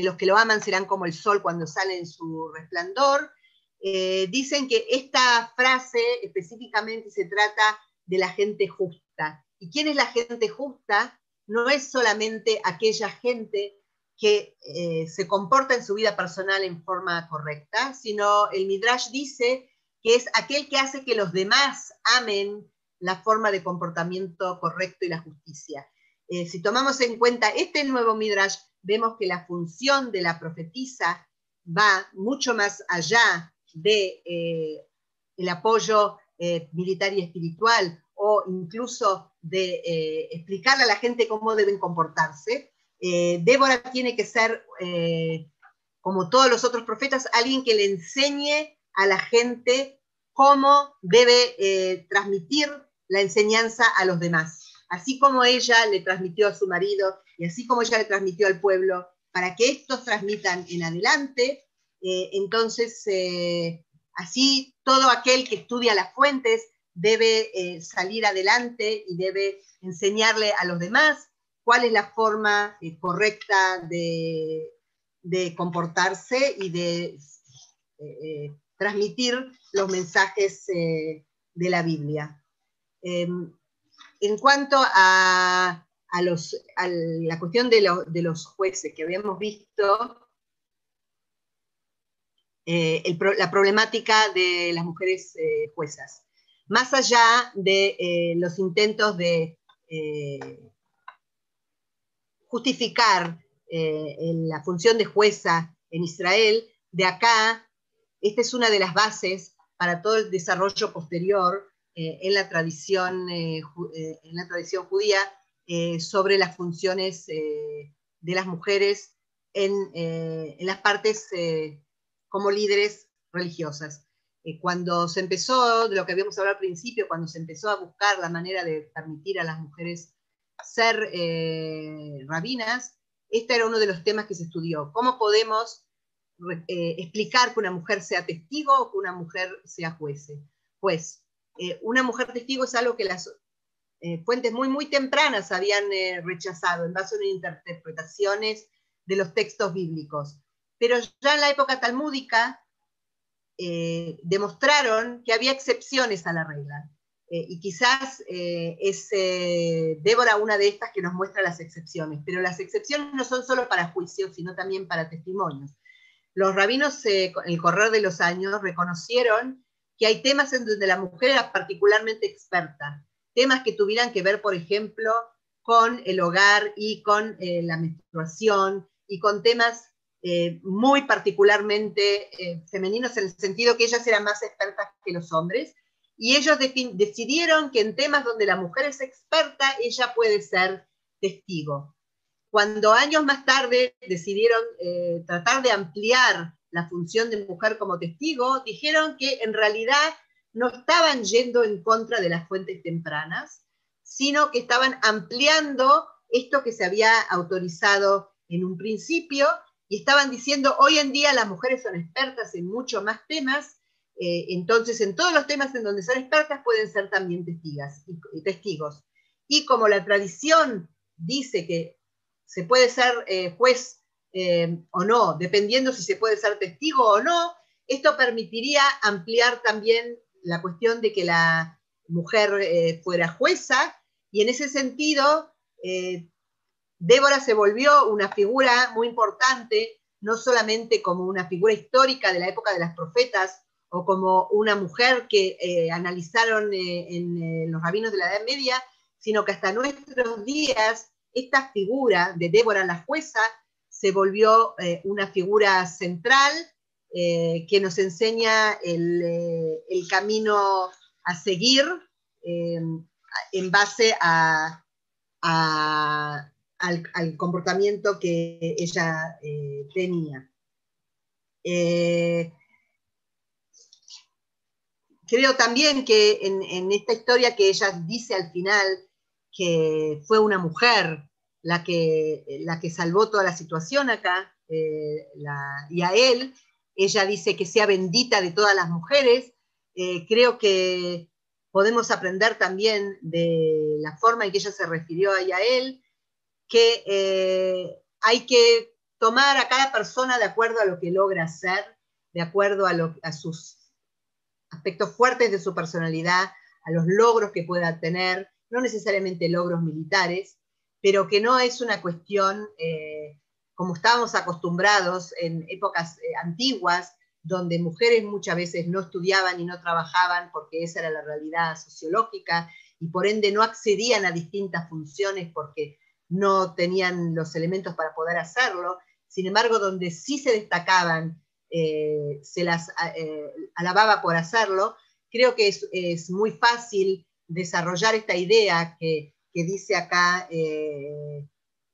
los que lo aman serán como el sol cuando sale en su resplandor. Eh, dicen que esta frase específicamente se trata de la gente justa. ¿Y quién es la gente justa? No es solamente aquella gente que eh, se comporta en su vida personal en forma correcta, sino el Midrash dice que es aquel que hace que los demás amen la forma de comportamiento correcto y la justicia. Eh, si tomamos en cuenta este nuevo Midrash, vemos que la función de la profetisa va mucho más allá de eh, el apoyo eh, militar y espiritual o incluso de eh, explicarle a la gente cómo deben comportarse. Débora tiene que ser, como todos los otros profetas, alguien que le enseñe a la gente cómo debe transmitir la enseñanza a los demás. Así como ella le transmitió a su marido y así como ella le transmitió al pueblo, para que estos transmitan en adelante, eh, entonces eh, así todo aquel que estudia las fuentes debe eh, salir adelante y debe enseñarle a los demás cuál es la forma correcta de, comportarse y de transmitir los mensajes de la Biblia. Em, en cuanto a la cuestión de, los jueces que habíamos visto, eh, la problemática de las mujeres eh, juezas. Más allá de eh, los intentos de justificar la función de jueza en Israel, de acá, esta es una de las bases para todo el desarrollo posterior en, la tradición, en la tradición judía eh, sobre las funciones eh, de las mujeres en, eh, en las partes como líderes religiosas. cuando se empezó, de lo que habíamos hablado al principio, cuando se empezó a buscar la manera de permitir a las mujeres ser rabinas, este era uno de los temas que se estudió. ¿Cómo podemos explicar que una mujer sea testigo o que una mujer sea juece? Pues una mujer testigo es algo que las eh, fuentes muy, muy tempranas habían eh, rechazado en base a interpretaciones de los textos bíblicos. Pero ya en la época talmúdica eh, demostraron que había excepciones a la regla. y quizás es Débora una de estas que nos muestra las excepciones. Pero las excepciones no son solo para juicios, sino también para testimonios. Los rabinos, en el correr de los años, reconocieron que hay temas en donde la mujer era particularmente experta temas que tuvieran que ver, por ejemplo, con el hogar y con eh, la menstruación y con temas muy particularmente femeninos en el sentido que ellas eran más expertas que los hombres, y ellos decidieron que en temas donde la mujer es experta, ella puede ser testigo. Cuando años más tarde decidieron tratar de ampliar la función de mujer como testigo, dijeron que en realidad no estaban yendo en contra de las fuentes tempranas, sino que estaban ampliando esto que se había autorizado en un principio y estaban diciendo, hoy en día las mujeres son expertas en muchos más temas, eh, entonces en todos los temas en donde son expertas pueden ser también testigas, y, testigos. Y como la tradición dice que se puede ser eh, juez eh, o no, dependiendo si se puede ser testigo o no, esto permitiría ampliar también la cuestión de que la mujer eh, fuera jueza y en ese sentido Débora se volvió una figura muy importante, no solamente como una figura histórica de la época de las profetas o como una mujer que analizaron en los rabinos de la Edad Media, sino que hasta nuestros días esta figura de Débora la jueza se volvió eh, una figura central eh, que nos enseña el, eh, camino a seguir en base al, comportamiento que ella tenía. creo también que en, en esta historia que ella dice al final que fue una mujer la que, la que salvó toda la situación acá, eh, y a él, ella dice que sea bendita de todas las mujeres. Eh, creo que podemos aprender también de la forma en que ella se refirió a él, que eh, hay que tomar a cada persona de acuerdo a lo que logra hacer, de acuerdo a, a sus aspectos fuertes de su personalidad, a los logros que pueda tener, no necesariamente logros militares, pero que no es una cuestión eh, como estábamos acostumbrados en épocas eh, antiguas, donde mujeres muchas veces no estudiaban y no trabajaban porque esa era la realidad sociológica y por ende no accedían a distintas funciones porque no tenían los elementos para poder hacerlo. Sin embargo, donde sí se destacaban, eh, se las alababa por hacerlo, creo que es, es muy fácil desarrollar esta idea que que dice acá eh,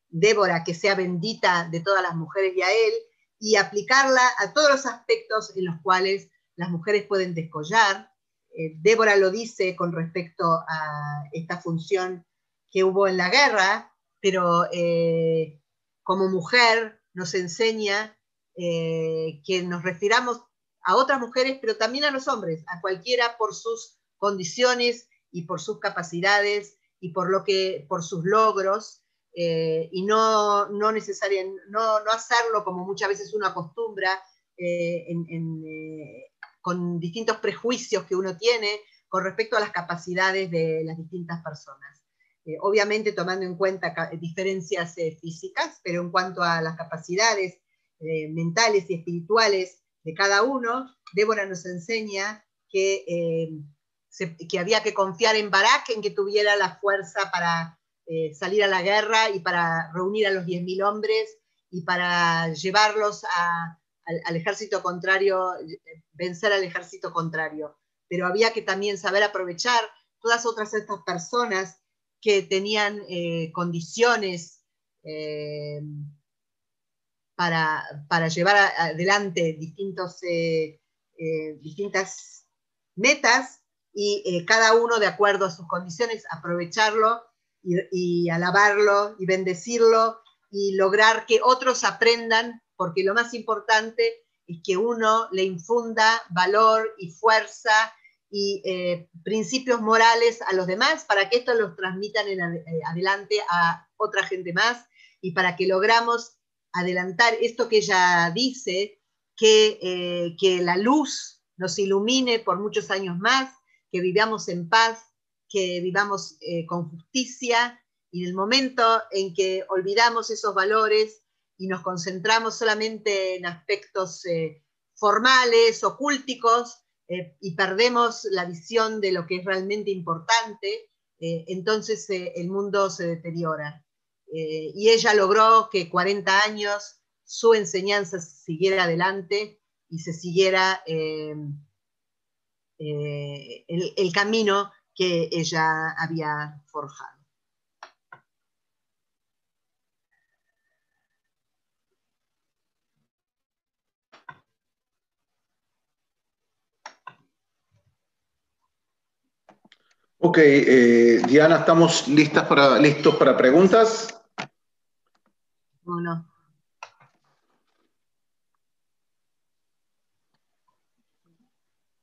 Débora, que sea bendita de todas las mujeres y a él, y aplicarla a todos los aspectos en los cuales las mujeres pueden descollar. Eh, Débora lo dice con respecto a esta función que hubo en la guerra, pero eh, como mujer nos enseña que nos refiramos a otras mujeres, pero también a los hombres, a cualquiera por sus condiciones y por sus capacidades y por, lo que, por sus logros, eh, y no, no, necesariamente, no, no, hacerlo como muchas veces uno acostumbra eh, eh, con distintos prejuicios que uno tiene con respecto a las capacidades de las distintas personas. obviamente tomando en cuenta diferencias físicas, pero en cuanto a las capacidades mentales y espirituales de cada uno, Débora nos enseña que que había que confiar en Barak, en que tuviera la fuerza para eh, salir a la guerra y para reunir a los 10.000 hombres y para llevarlos al, ejército contrario, vencer al ejército contrario. Pero había que también saber aprovechar todas otras estas personas que tenían eh, condiciones eh, para, para, llevar adelante distintos, distintas metas y eh, cada uno de acuerdo a sus condiciones aprovecharlo y, alabarlo y bendecirlo y lograr que otros aprendan, porque lo más importante es que uno le infunda valor y fuerza y eh, principios morales a los demás para que esto los transmitan eh, adelante a otra gente más y para que logramos adelantar esto que ella dice, que, que la luz nos ilumine por muchos años más que vivamos en paz, que vivamos eh, con justicia y en el momento en que olvidamos esos valores y nos concentramos solamente en aspectos eh, formales o cúlticos eh, y perdemos la visión de lo que es realmente importante, entonces el mundo se deteriora. y ella logró que 40 años su enseñanza siguiera adelante y se siguiera eh, el, camino que ella había forjado. Ok, eh, Diana, ¿estamos listas para, listos para preguntas? Bueno.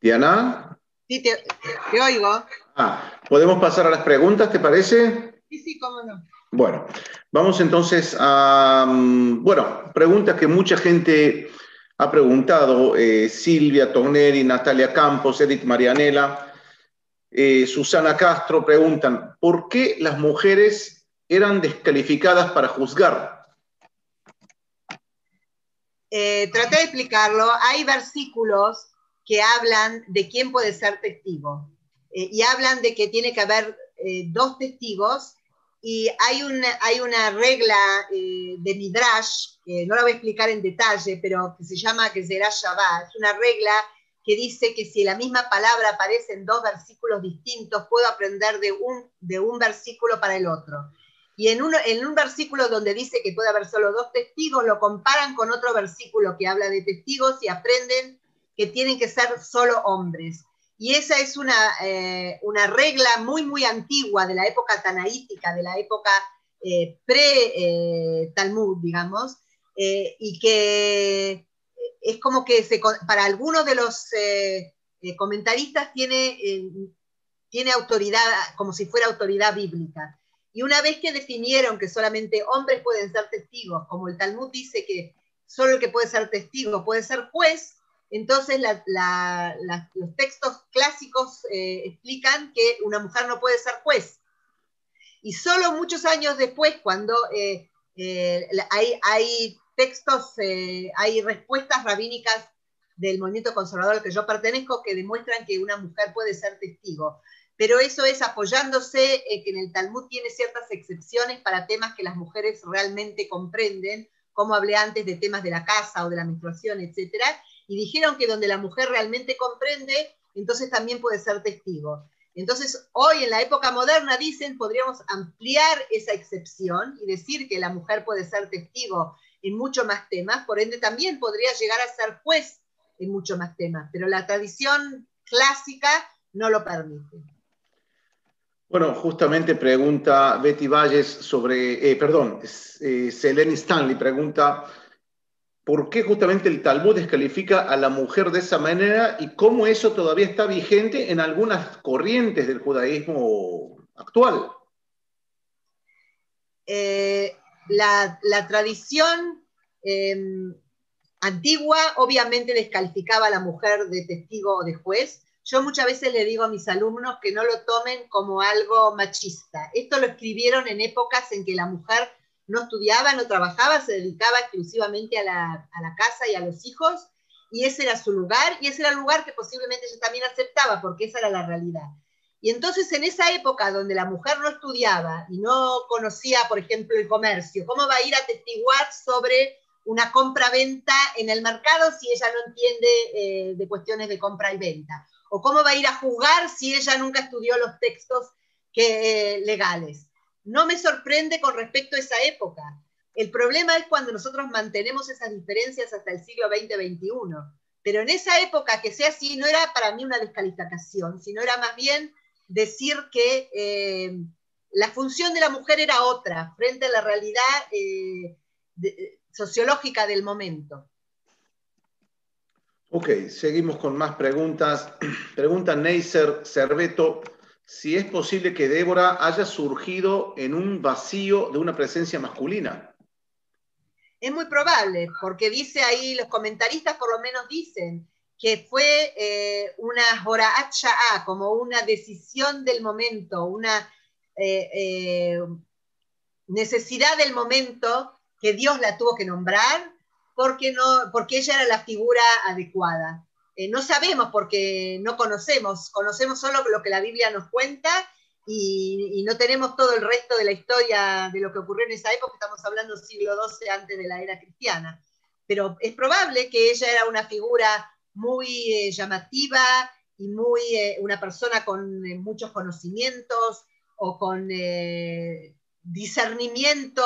Diana. Sí, te, oigo. Ah, ¿Podemos pasar a las preguntas, te parece? Sí, sí, cómo no. Bueno, vamos entonces a, mm, bueno, preguntas que mucha gente ha preguntado, eh, Silvia Togneri, Natalia Campos, Edith Marianela, eh, Susana Castro preguntan, ¿por qué las mujeres eran descalificadas para juzgar? Eh, traté de explicarlo. Hay versículos que hablan de quién puede ser testigo. Eh, y hablan de que tiene que haber eh, dos testigos y hay una, hay una regla eh, de Midrash, que no la voy a explicar en detalle, pero que se llama que será Shabbat, es una regla que dice que si la misma palabra aparece en dos versículos distintos, puedo aprender de un, de un versículo para el otro. Y en, uno, en un versículo donde dice que puede haber solo dos testigos, lo comparan con otro versículo que habla de testigos y aprenden que tienen que ser solo hombres. Y esa es una, eh, una regla muy, muy antigua de la época tanaítica, de la época eh, pre-Talmud, digamos, eh, y que es como que para algunos de los comentaristas tiene, tiene autoridad, como si fuera autoridad bíblica. Y una vez que definieron que solamente hombres pueden ser testigos, como el Talmud dice que solo el que puede ser testigo puede ser juez, entonces los textos clásicos eh, explican que una mujer no puede ser juez. Y solo muchos años después, cuando eh, eh, hay, textos, hay respuestas rabínicas del movimiento conservador al que yo pertenezco que demuestran que una mujer puede ser testigo. Pero eso es apoyándose que en el Talmud tiene ciertas excepciones para temas que las mujeres realmente comprenden, como hablé antes de temas de la casa o de la menstruación, etcétera, y dijeron que donde la mujer realmente comprende, entonces también puede ser testigo. Entonces, hoy en la época moderna dicen, podríamos ampliar esa excepción y decir que la mujer puede ser testigo en muchos más temas, por ende también podría llegar a ser juez en muchos más temas, pero la tradición clásica no lo permite. Bueno, justamente pregunta Betty Valles sobre, eh, perdón, eh, Selene Stanley pregunta por qué justamente el Talmud descalifica a la mujer de esa manera y cómo eso todavía está vigente en algunas corrientes del judaísmo actual. Eh, la, tradición em, antigua obviamente descalificaba a la mujer de testigo o de juez. Yo muchas veces le digo a mis alumnos que no lo tomen como algo machista. Esto lo escribieron en épocas en que la mujer no estudiaba, no trabajaba, se dedicaba exclusivamente a la, casa y a los hijos, y ese era su lugar, y ese era el lugar que posiblemente ella también aceptaba, porque esa era la realidad. Y entonces en esa época donde la mujer no estudiaba y no conocía, por ejemplo, el comercio, ¿cómo va a ir a testiguar sobre una compra-venta en el mercado si ella no entiende eh, de cuestiones de compra y venta? ¿O cómo va a ir a jugar si ella nunca estudió los textos eh, legales? No me sorprende con respecto a esa época. El problema es cuando nosotros mantenemos esas diferencias hasta el siglo XX-XXI. Pero en esa época que sea así no era para mí una descalificación, sino era más bien decir que eh, la función de la mujer era otra frente a la realidad eh, sociológica del momento. Ok, seguimos con más preguntas. Pregunta Neisser Cerveto si es posible que Débora haya surgido en un vacío de una presencia masculina. Es muy probable, porque dice ahí, los comentaristas por lo menos dicen que fue eh, una A, como una decisión del momento, una eh, eh, necesidad del momento que Dios la tuvo que nombrar porque, no, porque ella era la figura adecuada. Eh, no sabemos porque no conocemos, conocemos solo lo que la Biblia nos cuenta y, no tenemos todo el resto de la historia de lo que ocurrió en esa época, estamos hablando siglo XII antes de la era cristiana. pero es probable que ella era una figura muy eh, llamativa y muy una persona con muchos conocimientos o con discernimiento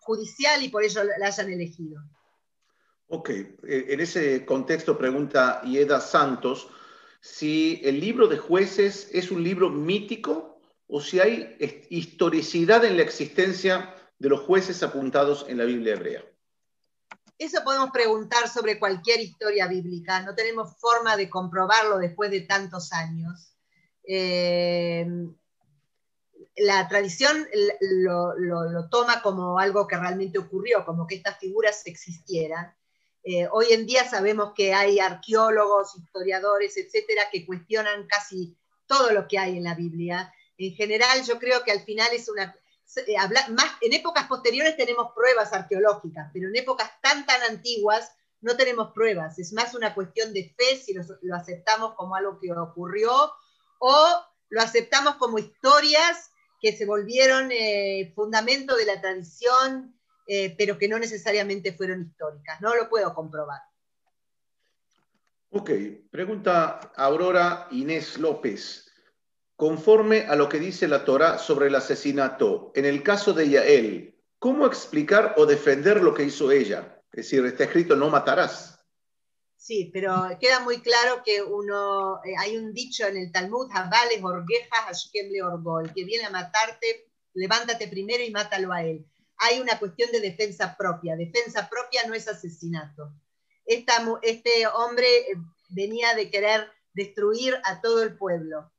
judicial y por ello la hayan elegido. Ok, en ese contexto pregunta Ieda Santos si el libro de jueces es un libro mítico o si hay historicidad en la existencia de los jueces apuntados en la Biblia hebrea. Eso podemos preguntar sobre cualquier historia bíblica, no tenemos forma de comprobarlo después de tantos años. Eh, la tradición lo, toma como algo que realmente ocurrió, como que estas figuras existieran. Eh, hoy en día sabemos que hay arqueólogos, historiadores, etcétera, que cuestionan casi todo lo que hay en la Biblia. En general, yo creo que al final es una. Eh, más, en épocas posteriores tenemos pruebas arqueológicas, pero en épocas tan, tan antiguas no tenemos pruebas. Es más una cuestión de fe si lo, aceptamos como algo que ocurrió o lo aceptamos como historias que se volvieron eh, fundamento de la tradición eh, pero que no necesariamente fueron históricas. No lo puedo comprobar. Ok, pregunta Aurora Inés López. Conforme a lo que dice la Torah sobre el asesinato, en el caso de Yael, ¿cómo explicar o defender lo que hizo ella? Es decir, está escrito no matarás. Sí, pero queda muy claro que uno, eh, hay un dicho en el Talmud, Habales Orgeja le Orgol, que viene a matarte, levántate primero y mátalo a él hay una cuestión de defensa propia. Defensa propia no es asesinato. este hombre eh, venía de querer destruir a todo el pueblo.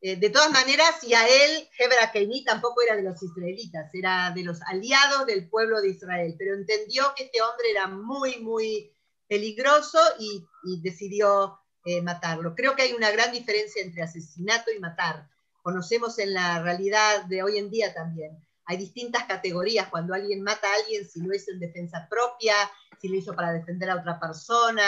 Eh, de todas maneras, y a él, Hebra Keini tampoco era de los israelitas, era de los aliados del pueblo de Israel, pero entendió que este hombre era muy, muy peligroso y, decidió eh, matarlo. Creo que hay una gran diferencia entre asesinato y matar. Conocemos en la realidad de hoy en día también hay distintas categorías cuando alguien mata a alguien, si lo hizo en defensa propia, si lo hizo para defender a otra persona,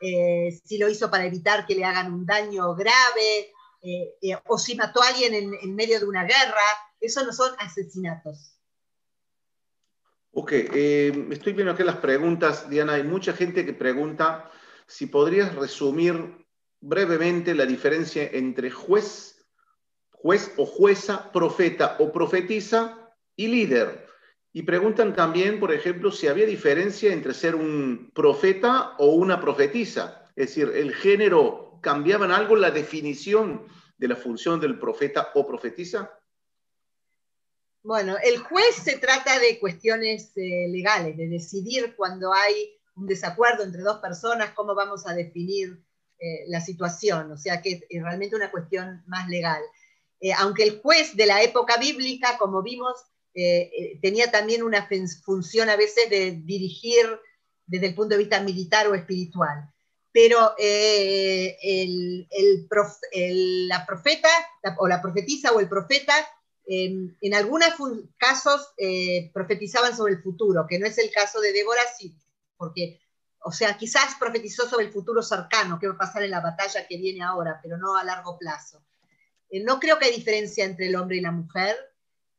eh, si lo hizo para evitar que le hagan un daño grave, eh, eh, o si mató a alguien en, medio de una guerra. Eso no son asesinatos. Ok, estoy viendo aquí las preguntas, Diana. Hay mucha gente que pregunta si podrías resumir brevemente la diferencia entre juez, juez o jueza, profeta o profetisa y líder. Y preguntan también, por ejemplo, si había diferencia entre ser un profeta o una profetisa. Es decir, el género, ¿cambiaban algo la definición de la función del profeta o profetisa? Bueno, el juez se trata de cuestiones eh, legales, de decidir cuando hay un desacuerdo entre dos personas, cómo vamos a definir eh, la situación. O sea que es realmente una cuestión más legal. Eh, aunque el juez de la época bíblica, como vimos, eh, eh, tenía también una función a veces de dirigir desde el punto de vista militar o espiritual. Pero eh, la profeta, o la profetisa o el profeta, em, en algunos casos profetizaban sobre el futuro, que no es el caso de Débora, sí, porque, o sea, quizás profetizó sobre el futuro cercano, qué va a pasar en la batalla que viene ahora, pero no a largo plazo. no creo que hay diferencia entre el hombre y la mujer,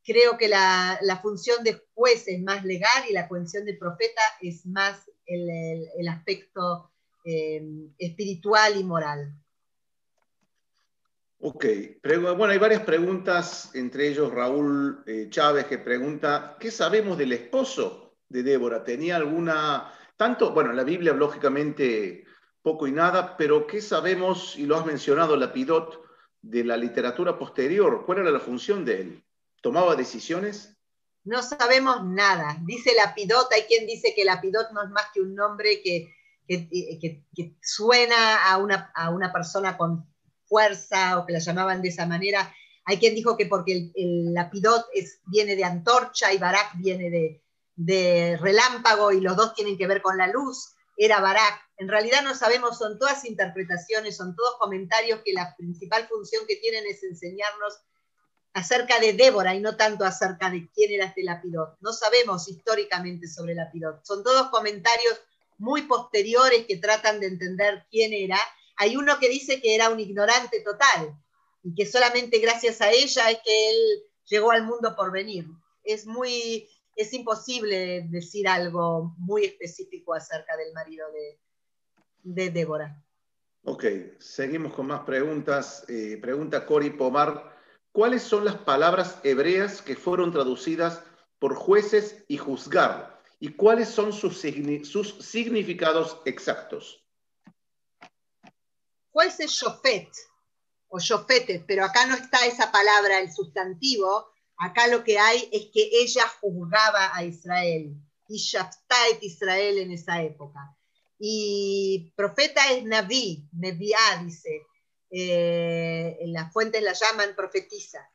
creo que la, función de juez es más legal y la función de profeta es más el, aspecto eh, espiritual y moral. Ok, bueno, hay varias preguntas, entre ellos Raúl eh, Chávez que pregunta, ¿qué sabemos del esposo de Débora? ¿Tenía alguna, tanto, bueno, la Biblia lógicamente poco y nada, pero ¿qué sabemos, y lo has mencionado, Lapidot, de la literatura posterior? ¿Cuál era la función de él? ¿Tomaba decisiones? No sabemos nada. Dice Lapidot, hay quien dice que Lapidot no es más que un nombre que, suena a una, a una, persona con fuerza o que la llamaban de esa manera. Hay quien dijo que porque el, Lapidot es, viene de antorcha y Barak viene de, de relámpago y los dos tienen que ver con la luz, era Barak. En realidad no sabemos, son todas interpretaciones, son todos comentarios que la principal función que tienen es enseñarnos acerca de Débora y no tanto acerca de quién era este Lapidot. No sabemos históricamente sobre Lapidot. Son todos comentarios muy posteriores que tratan de entender quién era. Hay uno que dice que era un ignorante total y que solamente gracias a ella es que él llegó al mundo por venir. Es muy, es imposible decir algo muy específico acerca del marido de, de Débora. Ok, seguimos con más preguntas. Eh, pregunta Cori Pomar, ¿cuáles son las palabras hebreas que fueron traducidas por jueces y juzgar? ¿Y cuáles son sus, significados exactos? Juez es shofet o shofete, pero acá no está esa palabra, el sustantivo. Acá lo que hay es que ella juzgaba a Israel. Y Shaftaet Israel en esa época. Y profeta es Naví, Neviá, dice. Eh, las fuentes la llaman profetiza.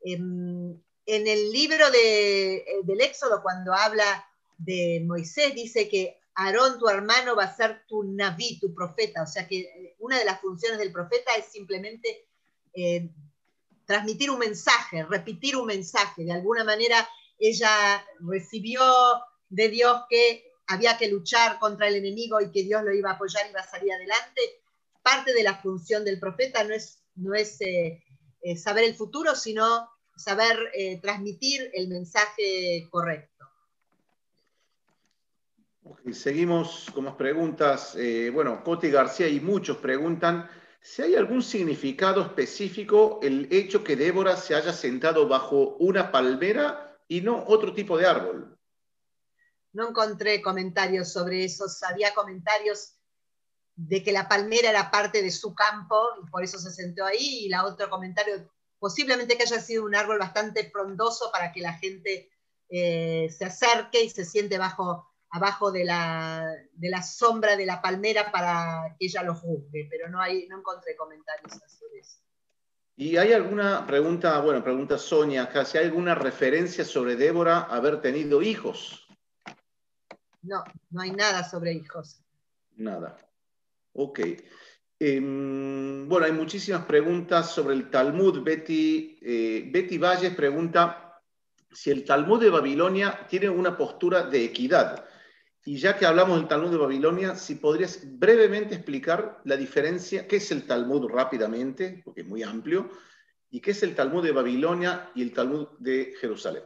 En, el libro de, del Éxodo, cuando habla de Moisés, dice que Aarón, tu hermano, va a ser tu Naví, tu profeta. O sea que eh, una de las funciones del profeta es simplemente eh, transmitir un mensaje, repetir un mensaje. De alguna manera ella recibió de Dios que había que luchar contra el enemigo y que Dios lo iba a apoyar y iba a salir adelante. Parte de la función del profeta no es, no es eh, eh, saber el futuro, sino saber eh, transmitir el mensaje correcto. seguimos con más preguntas. bueno, Coti García y muchos preguntan si hay algún significado específico el hecho que Débora se haya sentado bajo una palmera y no otro tipo de árbol no encontré comentarios sobre eso. Había comentarios de que la palmera era parte de su campo y por eso se sentó ahí. Y la otro comentario, posiblemente que haya sido un árbol bastante frondoso para que la gente eh, se acerque y se siente bajo, abajo de la, de la, sombra de la palmera para que ella lo juzgue. Pero no, hay, no encontré comentarios sobre eso. ¿Y hay alguna pregunta, bueno, pregunta Sonia acá, si hay alguna referencia sobre Débora haber tenido hijos? No, no hay nada sobre hijos. Nada. Ok. Em, bueno, hay muchísimas preguntas sobre el Talmud. Betty, eh, Betty Valles pregunta si el Talmud de Babilonia tiene una postura de equidad. Y ya que hablamos del Talmud de Babilonia, si podrías brevemente explicar la diferencia, qué es el Talmud rápidamente, porque es muy amplio, y qué es el Talmud de Babilonia y el Talmud de Jerusalén.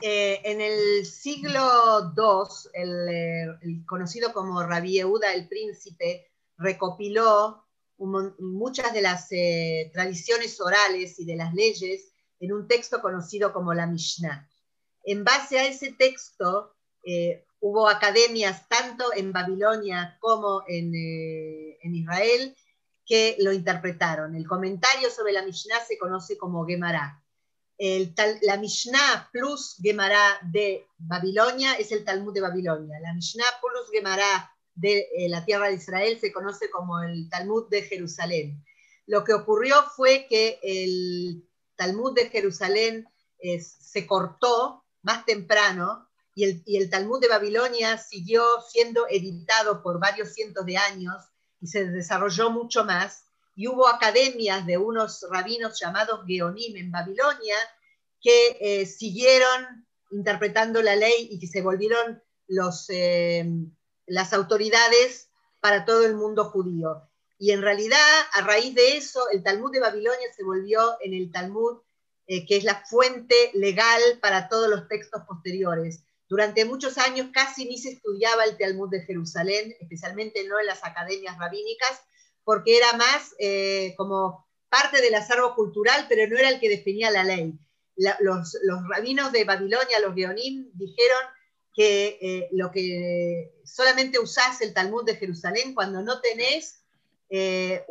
Eh, en el siglo II, eh, el, conocido como Rabí Yehuda el Príncipe recopiló muchas de las eh, tradiciones orales y de las leyes en un texto conocido como la Mishnah. En base a ese texto, hubo academias tanto en Babilonia como en, en, Israel que lo interpretaron. El comentario sobre la Mishnah se conoce como Gemara la Mishnah plus Gemara de Babilonia es el Talmud de Babilonia. La Mishnah plus Gemara de eh, la tierra de Israel se conoce como el Talmud de Jerusalén. Lo que ocurrió fue que el Talmud de Jerusalén se cortó más temprano y el, y el Talmud de Babilonia siguió siendo editado por varios cientos de años y se desarrolló mucho más y hubo academias de unos rabinos llamados Geonim en Babilonia que eh, siguieron interpretando la ley y que se volvieron los, eh, las autoridades para todo el mundo judío. Y en realidad, a raíz de eso, el Talmud de Babilonia se volvió en el Talmud, eh, que es la fuente legal para todos los textos posteriores. Durante muchos años casi ni se estudiaba el Talmud de Jerusalén, especialmente no en las academias rabínicas, porque era más eh, como parte del acervo cultural, pero no era el que definía la ley. los, rabinos de Babilonia, los Geonim, dijeron que eh, lo que solamente usás el Talmud de Jerusalén cuando no tenés, eh,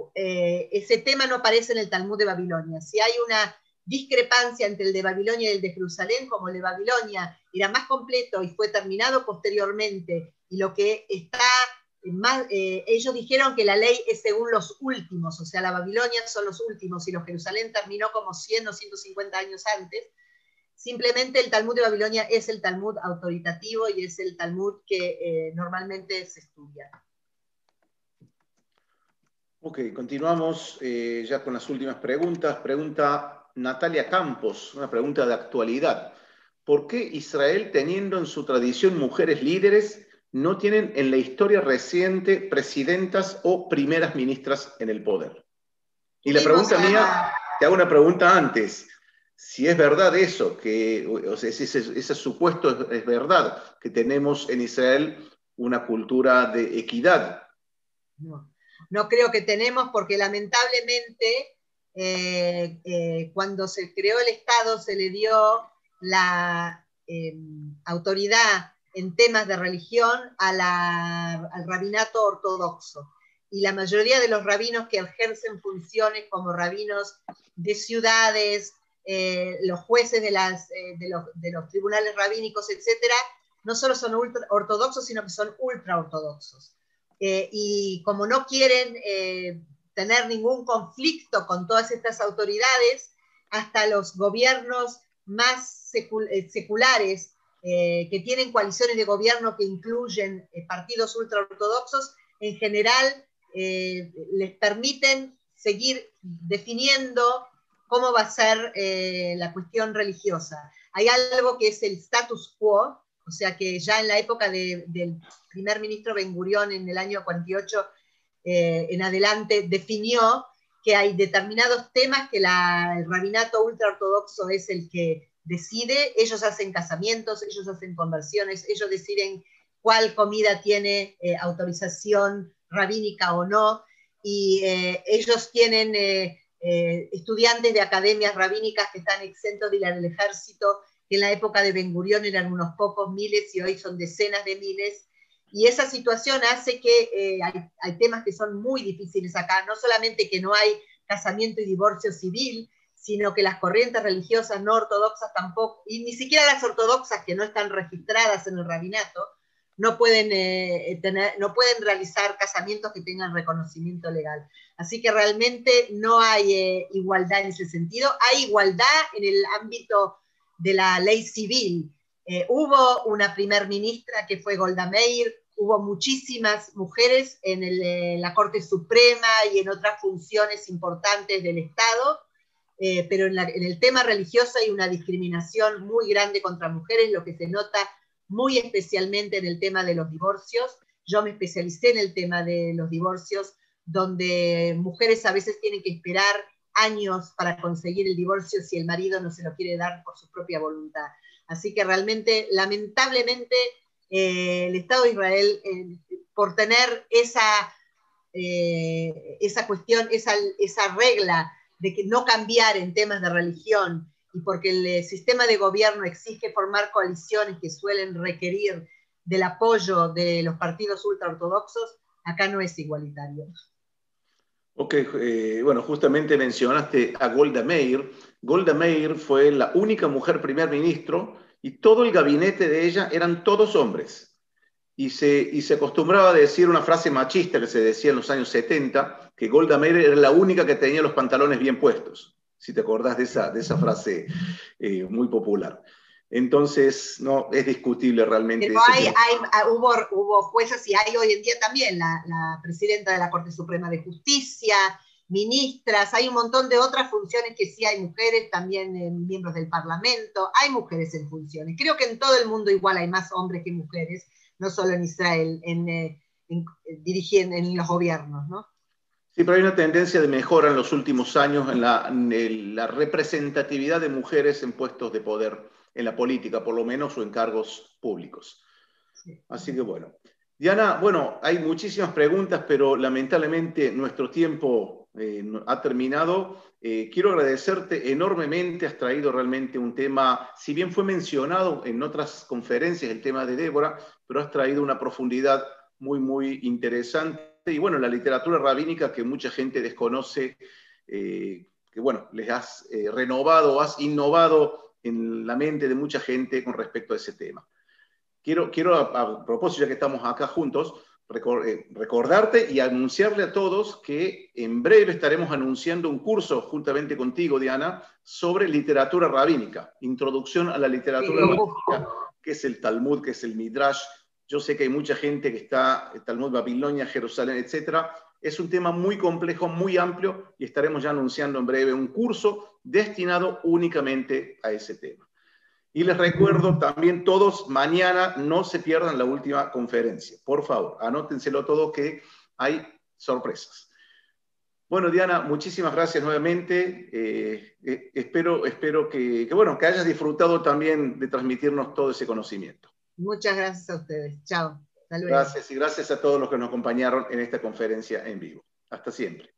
ese tema no aparece en el Talmud de Babilonia. Si hay una discrepancia entre el de Babilonia y el de Jerusalén, como el de Babilonia era más completo y fue terminado posteriormente, y lo que está eh, ellos dijeron que la ley es según los últimos, o sea, la Babilonia son los últimos y los Jerusalén terminó como 100 o 150 años antes. Simplemente el Talmud de Babilonia es el Talmud autoritativo y es el Talmud que eh, normalmente se estudia. Ok, continuamos eh, ya con las últimas preguntas. Pregunta Natalia Campos, una pregunta de actualidad. ¿Por qué Israel, teniendo en su tradición mujeres líderes, no tienen en la historia reciente presidentas o primeras ministras en el poder. Y la pregunta mía, te hago una pregunta antes. si es verdad eso, que o sea, ese, supuesto es, verdad, que tenemos en Israel una cultura de equidad. No, no creo que tenemos porque lamentablemente eh, eh, cuando se creó el Estado se le dio la em, autoridad en temas de religión al rabinato ortodoxo. Y la mayoría de los rabinos que ejercen funciones como rabinos de ciudades, eh, los jueces de, las, de, los, tribunales rabínicos, etcétera, no solo son ortodoxos, sino que son ultra ortodoxos. y como no quieren tener ningún conflicto con todas estas autoridades, hasta los gobiernos más eh, seculares eh, que tienen coaliciones de gobierno que incluyen eh, partidos ultraortodoxos, en general les permiten seguir definiendo cómo va a ser la cuestión religiosa. Hay algo que es el status quo, o sea que ya en la época del primer ministro Ben Gurión en el año 48 eh, en adelante definió que hay determinados temas que el rabinato ultraortodoxo es el que decide, ellos hacen casamientos, ellos hacen conversiones, ellos deciden cuál comida tiene eh, autorización rabínica o no, y eh, ellos tienen estudiantes de academias rabínicas que están exentos de ir al ejército, que en la época de Ben Gurión eran unos pocos miles y hoy son decenas de miles, y esa situación hace que eh, hay, temas que son muy difíciles acá, no solamente que no hay casamiento y divorcio civil, sino que las corrientes religiosas no ortodoxas tampoco, y ni siquiera las ortodoxas que no están registradas en el rabinato, no pueden, eh, tener, no pueden realizar casamientos que tengan reconocimiento legal. Así que realmente no hay eh, igualdad en ese sentido. Hay igualdad en el ámbito de la ley civil. hubo una primer ministra que fue Golda Meir, hubo muchísimas mujeres en, eh, la Corte Suprema y en otras funciones importantes del Estado, eh, pero en, el tema religioso hay una discriminación muy grande contra mujeres, lo que se nota muy especialmente en el tema de los divorcios. Yo me especialicé en el tema de los divorcios, donde mujeres a veces tienen que esperar años para conseguir el divorcio si el marido no se lo quiere dar por su propia voluntad. Así que realmente, lamentablemente, eh, el Estado de Israel eh, por tener esa, esa cuestión, esa, esa regla de que no cambiar en temas de religión y porque el sistema de gobierno exige formar coaliciones que suelen requerir del apoyo de los partidos ultraortodoxos, acá no es igualitario. Ok, bueno, justamente mencionaste a Golda Meir. Golda Meir fue la única mujer primer ministro y todo el gabinete de ella eran todos hombres. Y se, y se acostumbraba a decir una frase machista que se decía en los años 70, que Golda Meir era la única que tenía los pantalones bien puestos, si te acordás de esa, de esa frase eh, muy popular. Entonces, no, es discutible realmente. Pero hay, ah, hubo, hubo jueces y hay hoy en día también la, la presidenta de la Corte Suprema de Justicia, ministras, hay un montón de otras funciones que sí hay mujeres, también eh, miembros del Parlamento, hay mujeres en funciones. Creo que en todo el mundo igual hay más hombres que mujeres, no solo en Israel, en, eh, dirigiendo en los gobiernos, ¿no? Sí, pero hay una tendencia de mejora en los últimos años en la, representatividad de mujeres en puestos de poder en la política, por lo menos, o en cargos públicos. Así que bueno. Diana, bueno, hay muchísimas preguntas, pero lamentablemente nuestro tiempo eh, ha terminado. Eh, quiero agradecerte enormemente, has traído realmente un tema, si bien fue mencionado en otras conferencias el tema de Débora, pero has traído una profundidad muy, muy interesante. Y bueno, la literatura rabínica que mucha gente desconoce, eh, que bueno, les has renovado, has innovado en la mente de mucha gente con respecto a ese tema. Quiero, quiero a propósito, ya que estamos acá juntos, eh, recordarte y anunciarle a todos que en breve estaremos anunciando un curso juntamente contigo, Diana, sobre literatura rabínica, introducción a la literatura rabínica, que es el Talmud, que es el Midrash. Yo sé que hay mucha gente que está, el Talmud Babilonia, Jerusalén, etcétera. Es un tema muy complejo, muy amplio y estaremos ya anunciando en breve un curso destinado únicamente a ese tema. Y les recuerdo también todos, mañana no se pierdan la última conferencia. Por favor, anótenselo todo que hay sorpresas. Bueno, Diana, muchísimas gracias nuevamente. Eh, eh, espero espero que, bueno, que hayas disfrutado también de transmitirnos todo ese conocimiento. Muchas gracias a ustedes. Chao. Gracias y gracias a todos los que nos acompañaron en esta conferencia en vivo. Hasta siempre.